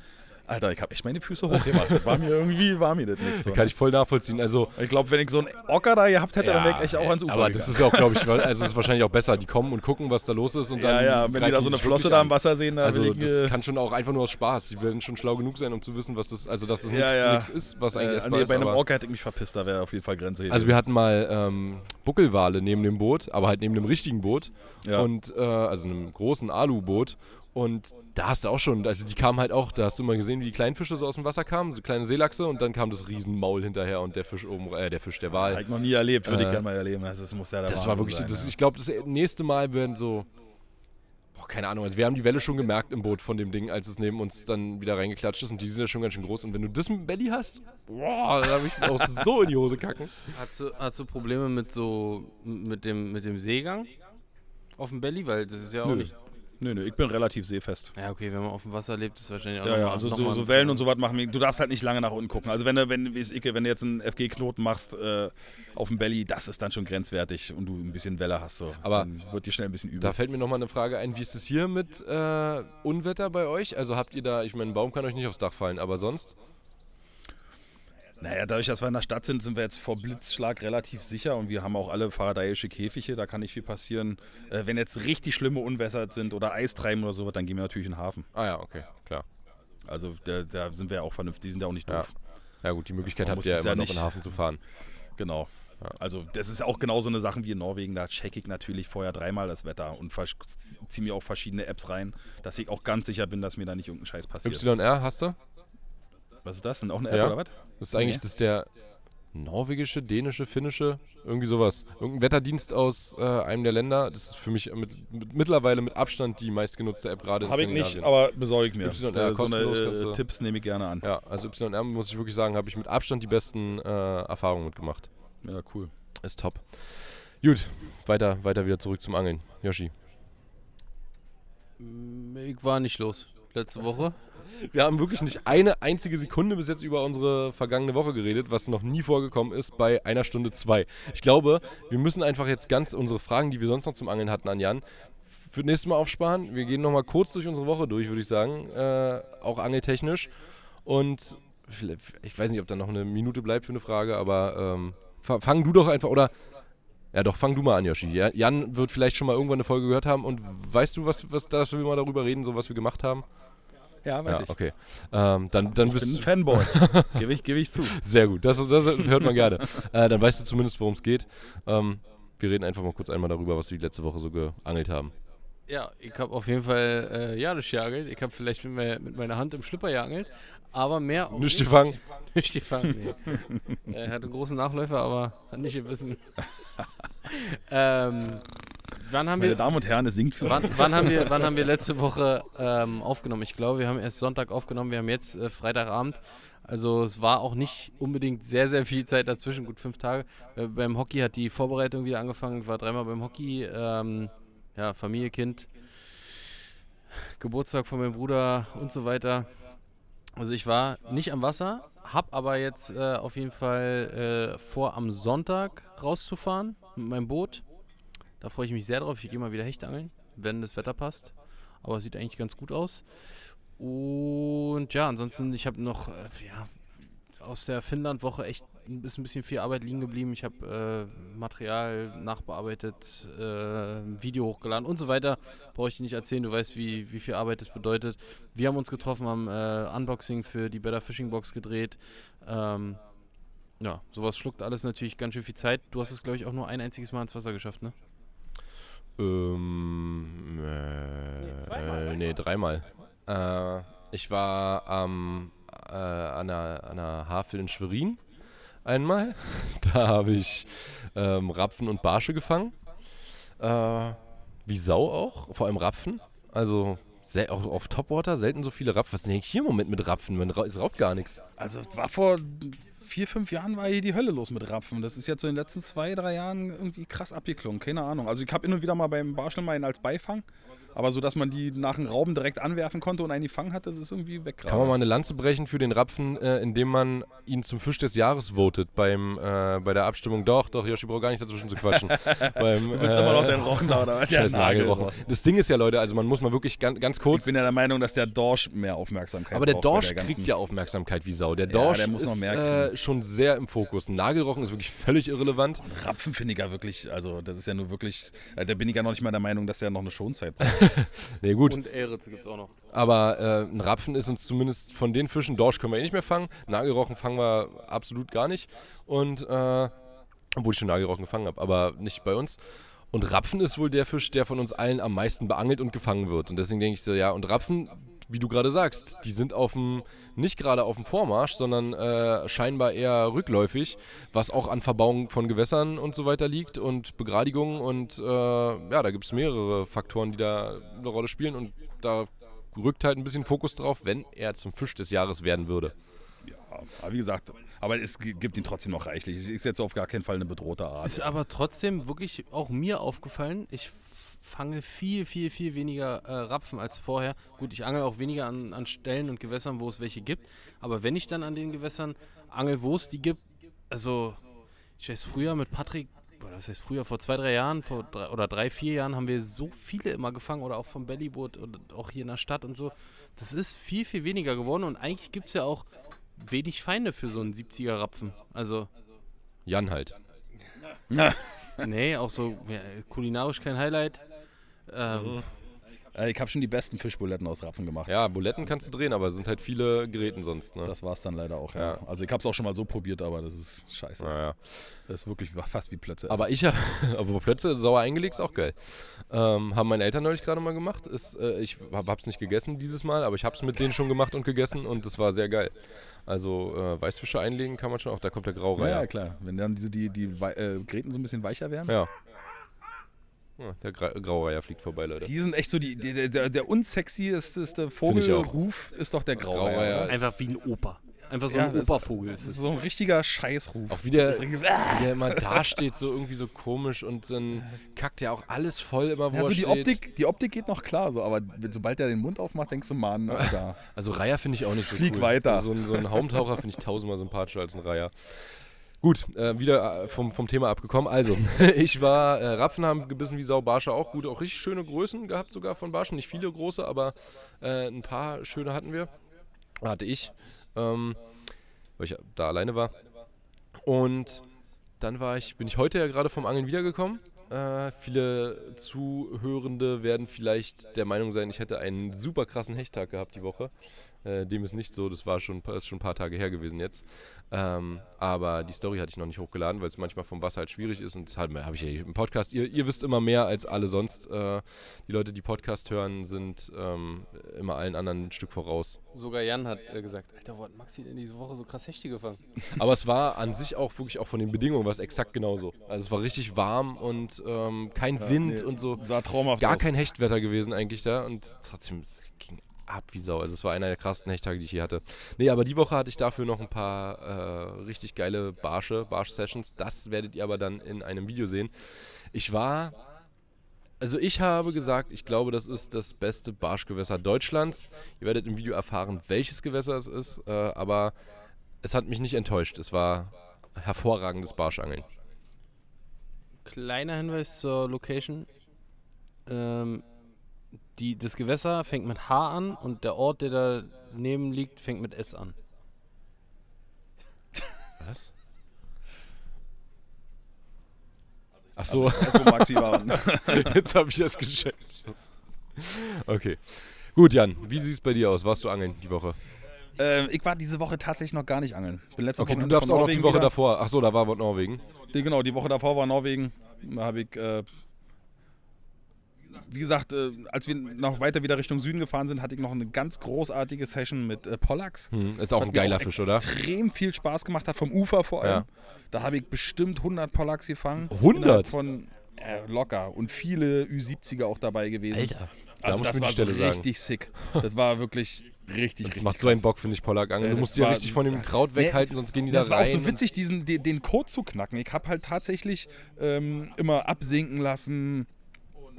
Alter, ich habe echt meine Füße hochgemacht. Das war mir irgendwie, war mir das nichts. So. Kann ich voll nachvollziehen. Also, Ich glaube, wenn ich so einen Ocker da gehabt hätte, dann wäre ich echt auch ans Ufer aber gegangen. das ist ja auch, glaube ich, also ist wahrscheinlich auch besser. Die kommen und gucken, was da los ist und Ja, dann. ja, wenn die da so eine Flosse da im Wasser sehen, da Also das äh, kann schon auch einfach nur aus Spaß. Die werden schon schlau genug sein, um zu wissen, was das, also dass das Ja, nichts ja. ist, was eigentlich äh, essbar nee, ist. bei einem Orca hätte ich mich verpisst, da wäre auf jeden Fall Grenze. Also wir hatten mal ähm, Buckelwale neben dem Boot, aber halt neben dem richtigen Boot. Ja. Und äh, also einem großen Aluboot. Und da hast du auch schon, also die kamen halt auch, da hast du mal gesehen, wie die kleinen Fische so aus dem Wasser kamen, so kleine Seelachse und dann kam das Riesenmaul hinterher und der Fisch oben, äh, der Fisch, der Habe Wal. ich noch nie erlebt, würde ich Äh, gerne mal erleben. Das, ist, muss ja der Das war wirklich, sein, das, ich glaube, das nächste Mal werden so, boah, keine Ahnung, also wir haben die Welle schon gemerkt im Boot von dem Ding, als es neben uns dann wieder reingeklatscht ist und die sind ja schon ganz schön groß und wenn du das mit dem Belly hast, boah, da habe ich auch so in die Hose kacken. Hast du, hast du Probleme mit so mit dem, mit dem Seegang auf dem Belly? Weil das ist ja auch Nö. nicht. Nö, nö, ich bin relativ seefest. Ja, okay, wenn man auf dem Wasser lebt, ist wahrscheinlich auch Ja, noch ja, mal- also noch so, mal so Wellen und so was machen wir. Du darfst halt nicht lange nach unten gucken. Also wenn du, wenn, wie es Icke, wenn du jetzt einen FG-Knoten machst äh, auf dem Belly, das ist dann schon grenzwertig und du ein bisschen Welle hast. So. Aber dann wird dir schnell ein bisschen übel. Da fällt mir nochmal eine Frage ein, wie ist es hier mit äh, Unwetter bei euch? Also habt ihr da, ich meine, ein Baum kann euch nicht aufs Dach fallen, aber sonst? Naja, dadurch, dass wir in der Stadt sind, sind wir jetzt vor Blitzschlag relativ sicher und wir haben auch alle faradayische Käfige, da kann nicht viel passieren. Äh, wenn jetzt richtig schlimme Unwetter sind oder Eis treiben oder so, dann gehen wir natürlich in den Hafen. Ah ja, okay, klar. Also da, da sind wir ja auch vernünftig, die sind ja auch nicht Ja. doof. Ja gut, die Möglichkeit Man habt ihr ja immer ja noch in den Hafen zu fahren. Genau. Also das ist auch genau so eine Sache wie in Norwegen. Da checke ich natürlich vorher dreimal das Wetter und ziehe mir auch verschiedene Apps rein, dass ich auch ganz sicher bin, dass mir da nicht irgendein Scheiß passiert. YR hast du? Was ist das denn? Auch eine App Ja. oder was? Das ist eigentlich Nee. das ist der norwegische, dänische, finnische, irgendwie sowas. Irgendein Wetterdienst aus äh, einem der Länder. Das ist für mich mit, mit, mittlerweile mit Abstand die meistgenutzte App gerade Habe ich nicht, aber besorge ich mir. YR, Äh, so kostenlos eine kannst du- äh, Tipps nehme ich gerne an. Ja, also YR muss ich wirklich sagen, habe ich mit Abstand die besten äh, Erfahrungen mitgemacht. Ja, cool. Ist top. Gut, weiter, weiter wieder zurück zum Angeln. Yoshi. Ich war nicht los. Letzte Woche. Wir haben wirklich nicht eine einzige Sekunde bis jetzt über unsere vergangene Woche geredet, was noch nie vorgekommen ist bei einer Stunde zwei. Ich glaube, wir müssen einfach jetzt ganz unsere Fragen, die wir sonst noch zum Angeln hatten an Jan, für das nächste Mal aufsparen. Wir gehen nochmal kurz durch unsere Woche durch, würde ich sagen. Äh, auch angeltechnisch. Und ich weiß nicht, ob da noch eine Minute bleibt für eine Frage, aber ähm, fa- fang du doch einfach, oder ja, doch, fang du mal an, Yoshi. Ja, Jan wird vielleicht schon mal irgendwann eine Folge gehört haben und weißt du, was, was da wir mal darüber reden, so was wir gemacht haben? Ja, weiß ja, ich. okay. Ähm, dann dann Ich bist bin ein. Fanboy. Gebe ich, geb ich zu. Sehr gut, das, das hört man gerne. Äh, dann weißt du zumindest, worum es geht. Ähm, wir reden einfach mal kurz einmal darüber, was wir die letzte Woche so geangelt haben. Ja, ich habe auf jeden Fall äh, ja, das geangelt. Ich habe vielleicht mit, me- mit meiner Hand im Schlipper geangelt, aber mehr auch Nicht gefangen. Nicht gefangen, nee. er hatte einen großen Nachläufer, aber hat nicht gewissen. Ähm, wann haben Meine wir... Damen und Herren, es singt für Wann, wann, haben wir, wann haben wir letzte Woche ähm, aufgenommen? Ich glaube, wir haben erst Sonntag aufgenommen, wir haben jetzt äh, Freitagabend. Also es war auch nicht unbedingt sehr, sehr viel Zeit dazwischen, gut fünf Tage. Äh, beim Hockey hat die Vorbereitung wieder angefangen, ich war dreimal beim Hockey. Ähm, ja, Familie, Kind, Geburtstag von meinem Bruder und so weiter. Also ich war nicht am Wasser, hab aber jetzt äh, auf jeden Fall äh, vor, am Sonntag rauszufahren mit meinem Boot. Da freue ich mich sehr drauf. Ich gehe mal wieder Hecht angeln, wenn das Wetter passt. Aber es sieht eigentlich ganz gut aus. Und ja, ansonsten, ich habe noch äh, ja, aus der Finnland-Woche echt ist ein bisschen viel Arbeit liegen geblieben. Ich habe äh, Material nachbearbeitet, äh, Video hochgeladen und so weiter. Brauche ich dir nicht erzählen, du weißt, wie, wie viel Arbeit das bedeutet. Wir haben uns getroffen, haben äh, Unboxing für die Better Fishing Box gedreht. Ähm, ja, sowas schluckt alles natürlich ganz schön viel Zeit. Du hast es, glaube ich, auch nur ein einziges Mal ins Wasser geschafft, ne? Ähm, äh, nee, nee, dreimal. Äh, ich war ähm, äh, an, einer, an einer Havel in Schwerin einmal. Da habe ich ähm, Rapfen und Barsche gefangen. Äh, wie Sau auch, vor allem Rapfen. Also auch auf Topwater selten so viele Rapfen. Was denn eigentlich hier im Moment mit Rapfen? Man ra es raubt gar nichts. Also war vor vier, fünf Jahren war hier die Hölle los mit Rapfen. Das ist jetzt so in den letzten zwei, drei Jahren irgendwie krass abgeklungen. Keine Ahnung. Also ich habe immer wieder mal beim Barschelmein als Beifang. Aber so, dass man die nach dem Rauben direkt anwerfen konnte und einen gefangen hat, das ist irgendwie weg. Kann man mal eine Lanze brechen für den Rapfen, äh, indem man ihn zum Fisch des Jahres votet beim, äh, bei der Abstimmung? Doch, doch, Yoshi braucht gar nicht dazwischen zu quatschen. beim, du willst äh, immer noch den Rochen da, oder was? Scheiß Nagelrochen. Das Ding ist ja, Leute, also man muss mal wirklich ganz, ganz kurz... Ich bin ja der Meinung, dass der Dorsch mehr Aufmerksamkeit Aber der Dorsch der kriegt ja Aufmerksamkeit wie Sau. Der Dorsch ja, der ist äh, schon sehr im Fokus. Nagelrochen ist wirklich völlig irrelevant. Und Rapfen finde ich ja wirklich, also das ist ja nur wirklich, äh, da bin ich ja noch nicht mal der Meinung, dass der noch eine Schonzeit braucht. nee, gut. Und Ehritze gibt es auch noch. Aber äh, ein Rapfen ist uns zumindest von den Fischen, Dorsch können wir eh nicht mehr fangen, Nagelrochen fangen wir absolut gar nicht. Und, äh, obwohl ich schon Nagelrochen gefangen habe, aber nicht bei uns. Und Rapfen ist wohl der Fisch, der von uns allen am meisten beangelt und gefangen wird. Und deswegen denke ich so, ja, und Rapfen, wie du gerade sagst, die sind auf dem, nicht gerade auf dem Vormarsch, sondern äh, scheinbar eher rückläufig, was auch an Verbauung von Gewässern und so weiter liegt und Begradigungen und äh, ja, da gibt es mehrere Faktoren, die da eine Rolle spielen und da rückt halt ein bisschen Fokus drauf, wenn er zum Fisch des Jahres werden würde. Ja, aber wie gesagt, aber es gibt ihn trotzdem noch reichlich. Ist jetzt auf gar keinen Fall eine bedrohte Art. Ist aber trotzdem wirklich auch mir aufgefallen. Ich fange viel, viel, viel weniger äh, Rapfen als vorher. Gut, ich angel auch weniger an, an Stellen und Gewässern, wo es welche gibt. Aber wenn ich dann an den Gewässern angel, wo es die gibt, also ich weiß, früher mit Patrick, oder das heißt früher, vor zwei, drei Jahren, vor drei, oder drei, vier Jahren haben wir so viele immer gefangen oder auch vom Bellyboot und auch hier in der Stadt und so. Das ist viel, viel weniger geworden und eigentlich gibt es ja auch wenig Feinde für so einen 70er Rapfen. Also. Jan halt. nee, auch so ja, kulinarisch kein Highlight. Ähm, äh, ich habe schon die besten Fischbuletten aus Rapfen gemacht. Ja, Buletten kannst du drehen, aber es sind halt viele Geräten sonst. Ne? Das war es dann leider auch, ja. ja. Also ich habe es auch schon mal so probiert, aber das ist scheiße. Ja, Das ist wirklich fast wie Plötze. Aber ich habe, aber Plötze sauer eingelegt ist auch geil. Ähm, haben meine Eltern neulich gerade mal gemacht. Ist, äh, ich habe es nicht gegessen dieses Mal, aber ich habe es mit denen schon gemacht und gegessen und das war sehr geil. Also äh, Weißfische einlegen kann man schon auch, da kommt der Graureiher. Ja, klar. Wenn dann diese, die, die äh, Gräten so ein bisschen weicher werden. Ja. Der Gra Graureiher fliegt vorbei, Leute. Die sind echt so, die, die der, der unsexieste Vogelruf ist doch der Graureiher. Graureiher Einfach wie ein Opa. Einfach so ja, ein Opervogel ist es. So ein richtiger Scheißruf. Auch wie der, wie der immer dasteht, so irgendwie so komisch und dann kackt ja auch alles voll immer, wo ja, so er die steht. Optik, die Optik geht noch klar, so, aber sobald er den Mund aufmacht, denkst du, Mann, Alter. Also Reiher finde ich auch nicht so Flieg cool. weiter. Also so, ein, so ein Haumtaucher finde ich tausendmal sympathischer als ein Reiher. Gut, äh, wieder äh, vom, vom Thema abgekommen. Also, ich war, äh, Rapfen haben gebissen wie Sau, Barsche auch gut, auch richtig schöne Größen gehabt sogar von Barschen. Nicht viele große, aber äh, ein paar schöne hatten wir. Hatte ich, ähm, weil ich da alleine war. Und dann war ich, bin ich heute ja gerade vom Angeln wiedergekommen. Äh, viele Zuhörende werden vielleicht der Meinung sein, ich hätte einen super krassen Hechttag gehabt die Woche. Äh, dem ist nicht so, das war schon, ist schon ein paar Tage her gewesen jetzt. Ähm, aber die Story hatte ich noch nicht hochgeladen, weil es manchmal vom Wasser halt schwierig ist. Und deshalb habe ich ja im Podcast, ihr, ihr, wisst immer mehr als alle sonst. Äh, die Leute, die Podcast hören, sind ähm, immer allen anderen ein Stück voraus. Sogar Jan hat äh, gesagt, Alter, wo hat Maxi denn diese Woche so krass Hechte gefangen? Aber es war an sich auch wirklich auch von den Bedingungen was exakt genauso. Also es war richtig warm und ähm, kein ja, Wind nee, und so. Sah traumhaft Gar aus. kein Hechtwetter gewesen eigentlich da und trotzdem ab wie Sau. Also es war einer der krassesten Hechttage, die ich je hatte. Nee, aber die Woche hatte ich dafür noch ein paar äh, richtig geile Barsche, Barsch-Sessions. Das werdet ihr aber dann in einem Video sehen. Ich war Also ich habe gesagt, ich glaube, das ist das beste Barschgewässer Deutschlands. Ihr werdet im Video erfahren, welches Gewässer es ist, äh, aber es hat mich nicht enttäuscht. Es war hervorragendes Barschangeln. Kleiner Hinweis zur Location. Ähm, die, das Gewässer fängt mit H an und der Ort, der daneben liegt, fängt mit S an. Was? Ach so, Erst wo Maxi war. jetzt habe ich das gecheckt. Okay. Gut, Jan, wie sieht es bei dir aus? Warst du angeln die Woche? ähm, ich war diese Woche tatsächlich noch gar nicht angeln. Bin letzte Okay, du Wochenende darfst auch noch die Woche wieder. davor. Ach so, da war Norwegen. Die, genau, die Woche davor war Norwegen. Da habe ich, äh, wie gesagt, äh, als wir noch weiter wieder Richtung Süden gefahren sind, hatte ich noch eine ganz großartige Session mit äh, Pollax. Hm, ist auch ein geiler auch Fisch, oder? Extrem viel Spaß gemacht hat, vom Ufer vor allem. Ja. Da habe ich bestimmt 100 Pollax gefangen. 100? Innerhalb Von äh, locker. Und viele Ü70er auch dabei gewesen. Alter. Da Also muss das man war die Stelle so sagen. richtig sick. Das war wirklich richtig, Das richtig macht so einen. Bock, finde ich, Pollack angeln. Äh, Du musst dich ja richtig von dem Kraut Nee, weghalten, sonst gehen die da Das war rein. auch so witzig, diesen, den, den Code zu knacken. Ich habe halt tatsächlich ähm, immer absinken lassen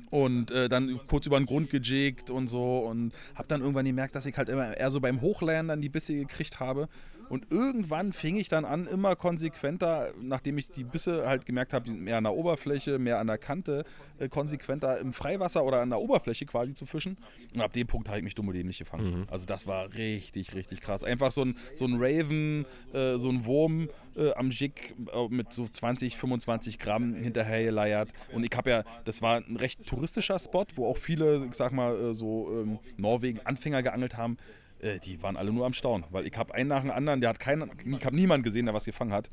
und äh, dann kurz über den Grund gejigt und so und habe dann irgendwann gemerkt, dass ich halt immer eher so beim Hochlernen dann die Bisse gekriegt habe. Und irgendwann fing ich dann an, immer konsequenter, nachdem ich die Bisse halt gemerkt habe, mehr an der Oberfläche, mehr an der Kante, äh, konsequenter im Freiwasser oder an der Oberfläche quasi zu fischen. Und ab dem Punkt habe ich mich dumm und dämlich gefangen. Also das war richtig, richtig krass. Einfach so ein, so ein Raven, äh, so ein Wurm äh, am Jig äh, mit so 20, 25 Gramm hinterher geleiert. Und ich habe ja, das war ein recht touristischer Spot, wo auch viele, ich sag mal, äh, so ähm, Norwegen-Anfänger geangelt haben. Äh, die waren alle nur am Staunen, weil ich habe einen nach dem anderen, der hat keinen, ich habe niemanden gesehen, der was gefangen hat.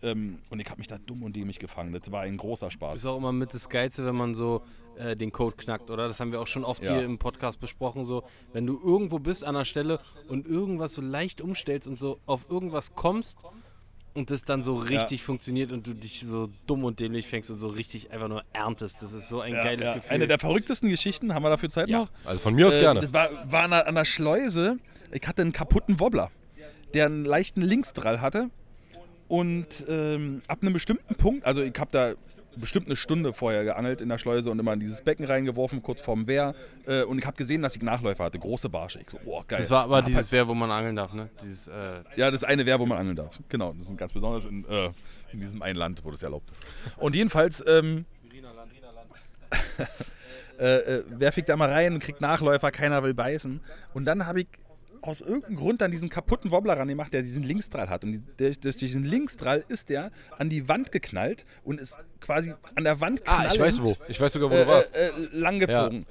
Ähm, und ich habe mich da dumm und dämlich gefangen. Das war ein großer Spaß. Ist auch immer mit das Geilste, wenn man so äh, den Code knackt, oder? Das haben wir auch schon oft Ja. hier im Podcast besprochen. So, wenn du irgendwo bist an der Stelle und irgendwas so leicht umstellst und so auf irgendwas kommst und das dann so richtig funktioniert und du dich so dumm und dämlich fängst und so richtig einfach nur erntest. Das ist so ein Ja, geiles ja. Gefühl. Eine der verrücktesten Geschichten, haben wir dafür Zeit ja, noch? also von mir aus Äh, gerne. Das war, war an, der, an der Schleuse. Ich hatte einen kaputten Wobbler, der einen leichten Linksdrall hatte. Und ähm, ab einem bestimmten Punkt, also ich habe da bestimmt eine Stunde vorher geangelt in der Schleuse und immer in dieses Becken reingeworfen, kurz vorm Wehr. Äh, und ich habe gesehen, dass ich Nachläufer hatte, große Barsche. Ich so, boah, geil. das war aber dieses halt, Wehr, wo man angeln darf, ne? Dieses, äh, ja, das eine Wehr, wo man angeln darf. Genau, das ist ein ganz besonders in, äh, in diesem einen Land, wo das erlaubt ist. Und jedenfalls ähm, äh, äh, werfe ich da mal rein und krieg Nachläufer, keiner will beißen. Und dann habe ich aus irgendeinem Grund dann diesen kaputten Wobbler ran gemacht, der diesen Linksdrall hat. Und durch diesen Linksdrall ist der an die Wand geknallt und ist quasi an der Wand ah, ich weiß knallend, wo. Ich weiß sogar, wo äh, du warst. äh, äh, langgezogen.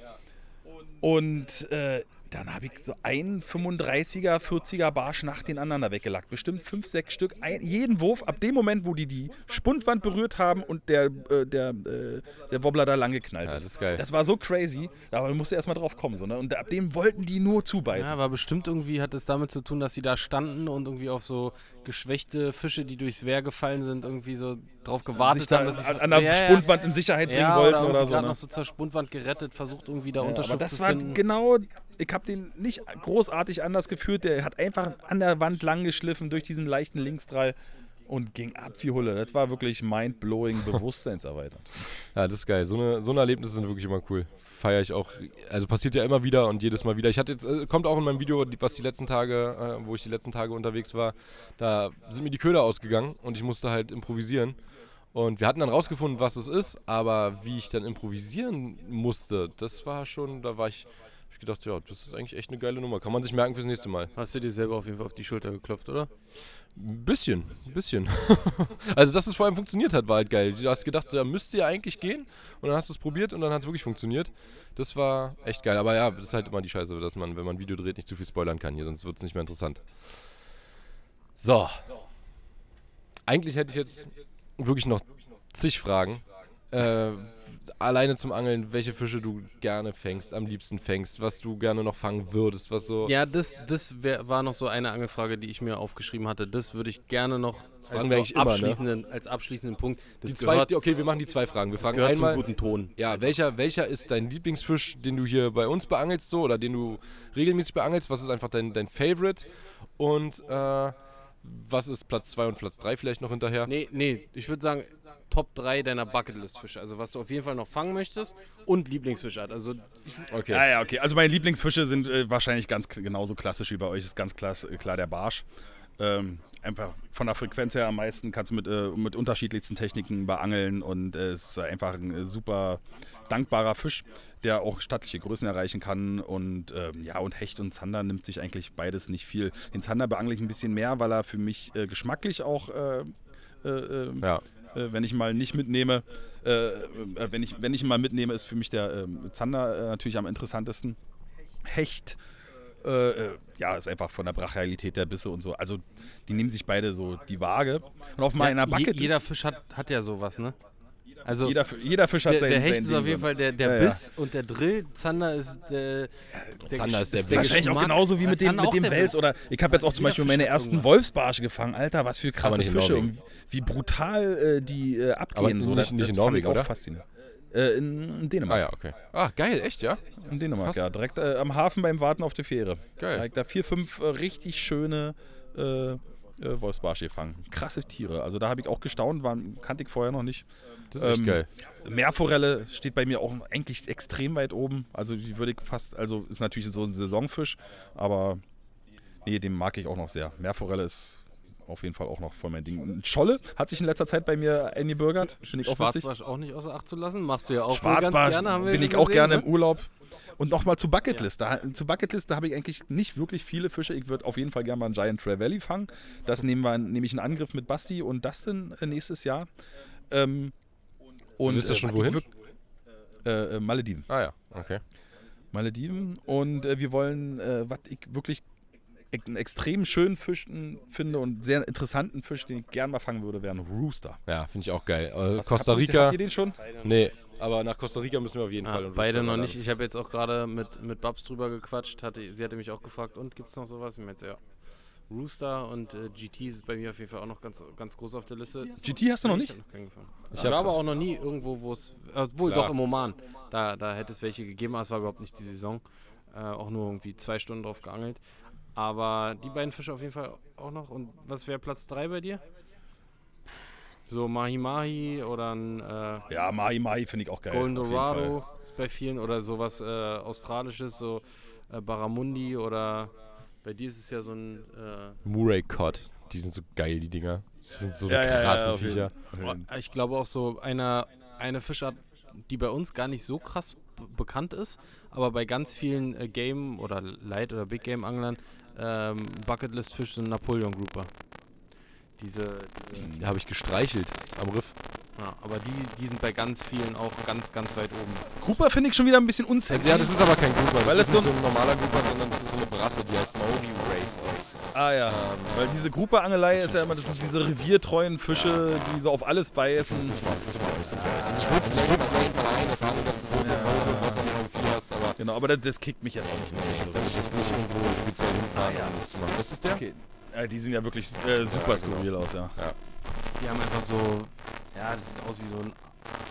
Und äh, dann habe ich so einen 35er, 40er Barsch nach den anderen da weggelackt. Bestimmt fünf, sechs Stück. Ein, jeden Wurf, ab dem Moment, wo die die Spundwand berührt haben und der, äh, der, äh, der Wobbler da lang geknallt Ja, ist. das ist geil. Das war so crazy, aber man musste erstmal drauf kommen. So, ne? Und ab dem wollten die nur zubeißen. ja, aber bestimmt irgendwie hat es damit zu tun, dass sie da standen und irgendwie auf so geschwächte Fische, die durchs Wehr gefallen sind, irgendwie so drauf gewartet da haben, dass sie an, an der Ja, ja. Spundwand in Sicherheit bringen ja, wollten oder, oder, so. Ne? noch so zur Spundwand gerettet, versucht irgendwie da Ja, Unterschlupf aber das zu war finden. genau, ich habe den nicht großartig anders geführt. Der hat einfach an der Wand lang geschliffen durch diesen leichten Linksdrall und ging ab wie Hulle. Das war wirklich mind-blowing, bewusstseinserweiternd. Ja, das ist geil. So eine, so eine Erlebnisse sind wirklich immer cool. Feiere ich auch. Also passiert ja immer wieder und jedes Mal wieder. Ich hatte jetzt, äh, kommt auch in meinem Video, was die letzten Tage, äh, wo ich die letzten Tage unterwegs war, da sind mir die Köder ausgegangen und ich musste halt improvisieren. Und wir hatten dann rausgefunden, was es ist, aber wie ich dann improvisieren musste, das war schon, da war ich, ich gedacht, ja, das ist eigentlich echt eine geile Nummer. Kann man sich merken fürs nächste Mal. Hast du dir selber auf jeden Fall auf die Schulter geklopft, oder? Ein bisschen, ein bisschen. also, dass es vor allem funktioniert hat, war halt geil. Du hast gedacht, so, ja, müsste ja eigentlich gehen. Und dann hast du es probiert und dann hat es wirklich funktioniert. Das war echt geil. Aber ja, das ist halt immer die Scheiße, dass man, wenn man ein Video dreht, nicht zu viel spoilern kann hier, sonst wird es nicht mehr interessant. So. Eigentlich hätte ich jetzt wirklich noch zig Fragen. Äh, alleine zum Angeln, welche Fische du gerne fängst, am liebsten fängst, was du gerne noch fangen würdest, was so. Ja, das, das wär, war noch so eine Angelfrage, die ich mir aufgeschrieben hatte. Das würde ich gerne noch als, so eigentlich immer, ne? abschließenden, als abschließenden Punkt. Das Die zwei, gehört, okay, wir machen die zwei Fragen. Wir das fragen einmal. zum guten Ton. Ja, welcher, welcher ist dein Lieblingsfisch, den du hier bei uns beangelst so oder den du regelmäßig beangelst? Was ist einfach dein, dein Favorite? Und äh, was ist Platz 2 und Platz 3 vielleicht noch hinterher? Nee, nee, ich würde sagen, Top 3 deiner Bucketlist-Fische. Also was du auf jeden Fall noch fangen möchtest und Lieblingsfischart. Also Okay. Ja, ja, okay. Also meine Lieblingsfische sind äh, wahrscheinlich ganz genauso klassisch wie bei euch. Ist ganz klass, äh, klar der Barsch. Ähm, einfach von der Frequenz her am meisten kannst du mit, äh, mit unterschiedlichsten Techniken beangeln und äh, es ist einfach ein äh, super dankbarer Fisch, der auch stattliche Größen erreichen kann. Und ähm, ja, und Hecht und Zander nimmt sich eigentlich beides nicht viel. Den Zander beangle ich ein bisschen mehr, weil er für mich äh, geschmacklich auch äh, äh, äh, Ja. Äh, wenn ich mal nicht mitnehme, äh, äh, wenn, ich, wenn ich mal mitnehme, ist für mich der ähm, Zander äh, natürlich am interessantesten. Hecht, äh, äh, ja, ist einfach von der Brachialität der Bisse und so. Also die nehmen sich beide so die Waage. Und auf meiner ja, Bucket je, jeder Fisch hat, hat ja sowas, ne? Also jeder, jeder Fisch hat der, sein der Hecht ist auf jeden. Fall der, der Ja, ja. Biss und der Drill. Zander ist der, der Zander ist der Biss. Wahrscheinlich auch genauso wie mit dem, mit dem Wels. Oder ich habe jetzt auch zum Beispiel Fisch meine ersten. Wolfsbarsche gefangen. Alter, was für krasse Fische Norwegen. und wie brutal äh, die äh, abgehen. Aber so. nicht- Das- nicht in Norwegen, auch oder? Faszinierend. Äh, in, in Dänemark. Ah ja, okay. Ah, geil, echt, ja? In Dänemark, Krass. ja. Direkt äh, am Hafen beim Warten auf die Fähre. Geil. Direkt da vier, fünf äh, richtig schöne äh, Wolfsbarsche gefangen. Krasse Tiere. Also da habe ich auch gestaunt, waren, kannte ich vorher noch nicht. Das ist echt Ähm, geil. Meerforelle steht bei mir auch eigentlich extrem weit oben. Also die würde ich fast, also ist natürlich so ein Saisonfisch, aber nee, den mag ich auch noch sehr. Meerforelle ist auf jeden Fall auch noch voll mein Ding. Und Scholle hat sich in letzter Zeit bei mir eingebürgert. Finde ich auch witzig. Schwarzbarsch auch nicht außer Acht zu lassen. Machst du ja auch ganz Schwarzbarsch gerne. Haben wir bin ich auch gesehen, gerne ne? im Urlaub. Und nochmal zu Bucketlist. Da, zu Bucketlist, da habe ich eigentlich nicht wirklich viele Fische. Ich würde auf jeden Fall gerne mal einen Giant Trevally fangen. Das nehmen wir nehme ich in Angriff mit Basti und Dustin äh, nächstes Jahr. Ähm, und wisst ihr schon, was ich wohin? Äh, äh, Malediven. Ah ja, okay. Malediven. Und äh, wir wollen, äh, was ich wirklich einen extrem schönen Fisch finde und sehr interessanten Fisch, den ich gerne mal fangen würde, wäre ein Rooster. Ja, finde ich auch geil. Äh, Was- Costa habt ihr- Rica. Habt ihr den schon? Nee, aber nach Costa Rica müssen wir auf jeden Ah, Fall. und beide noch nicht. Ich habe jetzt auch gerade mit, mit Babs drüber gequatscht. Hatte, sie hatte mich auch gefragt, und gibt es noch sowas? Ich meinte, ja. Rooster und äh, GT ist bei mir auf jeden Fall auch noch ganz, ganz groß auf der Liste. GT hast du noch nicht? Ich, hab noch keinen gefangen. Ich ich hab war aber auch noch nie irgendwo, wo es. Äh, wohl Klar. doch im Oman. Da, da hätte es welche gegeben, aber es war überhaupt nicht die Saison. Äh, auch nur irgendwie zwei Stunden drauf geangelt. Aber die beiden Fische auf jeden Fall auch noch. Und was wäre Platz 3 bei dir? So Mahi Mahi oder ein äh, Ja, Mahi Mahi finde ich auch geil. Golden. Dorado ist bei vielen oder sowas äh, Australisches, so äh, Barramundi oder bei dir ist es ja so ein. Äh, Murray Cod. Die sind so geil, die Dinger. Die sind so Ja, ja, ja, krasse auf jeden Viecher. Oh, Ich glaube auch so eine, eine Fischart, die bei uns gar nicht so krass bekannt ist, aber bei ganz vielen äh, Game- oder Light- oder Big Ähm, Bucketlist-Fisch sind Napoleon Grouper. Diese, diese Die habe ich gestreichelt am Riff. ja, aber die, die sind bei ganz vielen auch ganz, ganz weit oben. Cooper finde ich schon wieder ein bisschen unsexy. Ja, das ist aber kein Grouper. Weil das es ist so nicht so ein normaler Grouper, sondern das ist so eine Brasse, die heißt Mogi Race. ah ja, weil diese Grupperangelei ist ja immer, das sind diese reviertreuen Fische, die so auf alles beißen. Also ich würde vielleicht mal eine fangen, dass du so Genau, aber das, das kickt mich jetzt auch nicht mehr. das werde ich jetzt nicht irgendwo speziell hinfahren, um das zu machen. Das ist der? Okay. Ja, die sehen ja wirklich äh, super skurril aus, ja. Die haben einfach so, ja, das sieht aus wie so ein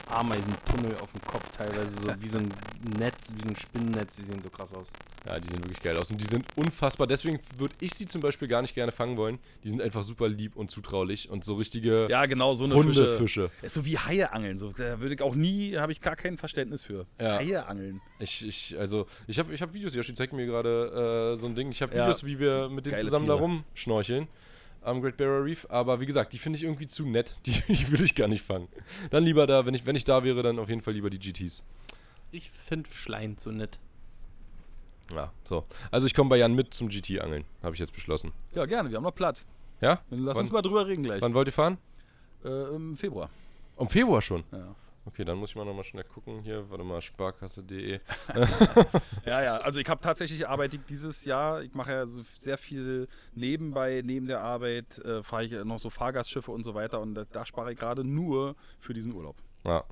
Ameisentunnel auf dem Kopf teilweise, so wie so ein Netz, wie so ein Spinnennetz, die sehen so krass aus. Ja, die sehen wirklich geil aus und die sind unfassbar. Deswegen würde ich sie zum Beispiel gar nicht gerne fangen wollen. Die sind einfach super lieb und zutraulich und so richtige Ja, genau, so eine Fische. Hundefische. Ist so wie Haie angeln. So, da würde ich auch nie, habe ich gar kein Verständnis für. Ja. Haie angeln. Ich, ich, also, ich habe ich hab Videos, Yoshi zeigt mir gerade äh, so ein Ding. Ich habe Ja. Videos, wie wir mit denen Geile zusammen da Tiere. rumschnorcheln am Great Barrier Reef. Aber wie gesagt, die finde ich irgendwie zu nett. Die, die würde ich gar nicht fangen. Dann lieber da, wenn ich, wenn ich da wäre, dann auf jeden Fall lieber die GTs. Ich finde Schlein so nett. Ja, so. Also ich komme bei Jan mit zum GT-Angeln, habe ich jetzt beschlossen. Ja, gerne, wir haben noch Platz. Ja? Dann lass Wann- uns mal drüber reden gleich. Wann wollt ihr fahren? Äh, Im Februar. Im Februar schon. Ja. Okay, dann muss ich mal nochmal schnell gucken hier. Warte mal, sparkasse.de. Ja, ja, also ich habe tatsächlich arbeite ich dieses Jahr, ich mache ja so sehr viel nebenbei, neben der Arbeit, äh, fahre ich noch so Fahrgastschiffe und so weiter und da, da spare ich gerade nur für diesen Urlaub. Ja.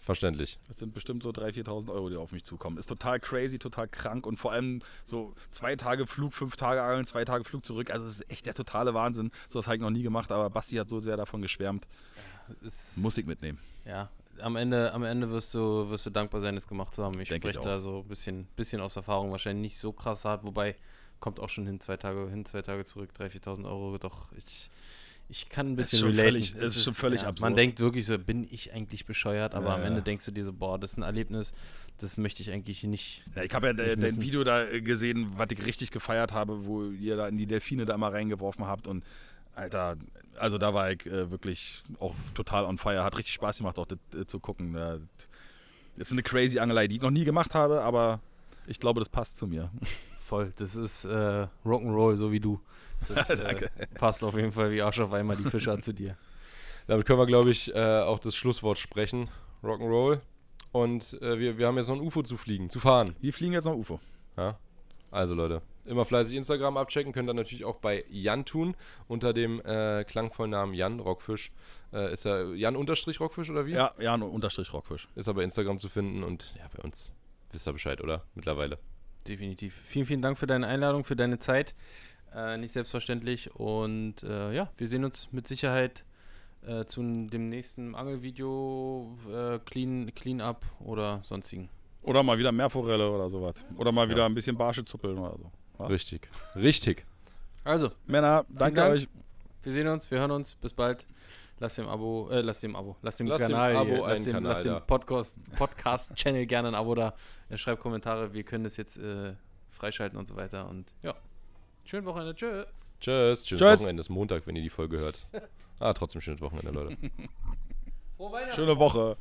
Verständlich. Das sind bestimmt so 3.000, 4.000 Euro, die auf mich zukommen. Ist total crazy, total krank und vor allem so zwei Tage Flug, fünf Tage Angeln, zwei Tage Flug zurück. Also es ist echt der totale Wahnsinn. So was habe ich noch nie gemacht, aber Basti hat so sehr davon geschwärmt. Es- Muss ich mitnehmen. Ja, am Ende, am Ende wirst du, wirst du dankbar sein, es gemacht zu haben. Ich spreche da so ein bisschen, bisschen aus Erfahrung, wahrscheinlich nicht so krass hart, wobei kommt auch schon hin, zwei Tage hin, zwei Tage zurück, 3.000, 4.000 Euro. Doch, ich, ich kann ein ist bisschen relaten. völlig- es ist schon völlig Man absurd. denkt wirklich so, bin ich eigentlich bescheuert, aber Ja, am ja. Ende denkst du dir so, boah, das ist ein Erlebnis, das möchte ich eigentlich nicht. Ja, ich habe ja de- dein. Video da äh, gesehen, was ich richtig gefeiert habe, wo ihr da in die Delfine da mal reingeworfen habt und Alter, also da war ich äh, wirklich auch total on fire. Hat richtig Spaß gemacht, auch das äh, zu gucken. Das ist eine crazy Angelei, die ich noch nie gemacht habe, aber ich glaube, das passt zu mir. Voll, das ist äh, Rock'n'Roll, so wie du. Das äh, passt auf jeden Fall wie Arsch auf einmal die Fischer zu dir. Damit können wir, glaube ich, äh, auch das Schlusswort sprechen. Rock'n'Roll. Und äh, wir, wir haben jetzt noch ein UFO zu fliegen, zu fahren. Wir fliegen jetzt noch UFO. Ja? Also Leute, immer fleißig Instagram abchecken, könnt ihr natürlich auch bei Jan tun, unter dem äh, klangvollen Namen Jan Rockfisch. Äh, ist er Jan unterstrich Rockfisch oder wie? Ja, ja, unterstrich Rockfisch. Ist er bei Instagram zu finden und ja, bei uns wisst ihr Bescheid, oder? Mittlerweile. Definitiv. Vielen, vielen Dank für deine Einladung, für deine Zeit. Äh, nicht selbstverständlich. Und äh, ja, wir sehen uns mit Sicherheit äh, zu dem nächsten Angelvideo, äh, Clean, Clean Up oder sonstigen. Oder mal wieder Meerforelle oder sowas. Oder mal wieder ein bisschen Barsche zuppeln oder so. Ja. Richtig. Richtig. Also, Männer, danke Dank. euch. wir sehen uns, wir hören uns. Bis bald. Lass dem Abo, äh, lass dem Abo, lass dem Lass dem Kanal, Abo hier, lass einen dem, Kanal lass dem da. Podcast, Podcast-Channel gerne ein Abo da. Schreibt Kommentare, wir können das jetzt äh, freischalten und so weiter. Und ja, schönen Wochenende, tschö. Tschüss. Schönes Tschüss. Wochenende. Ist Montag, wenn ihr die Folge hört. Ah, trotzdem schönes Wochenende, Leute. Frohe Weihnachten. Schöne Woche.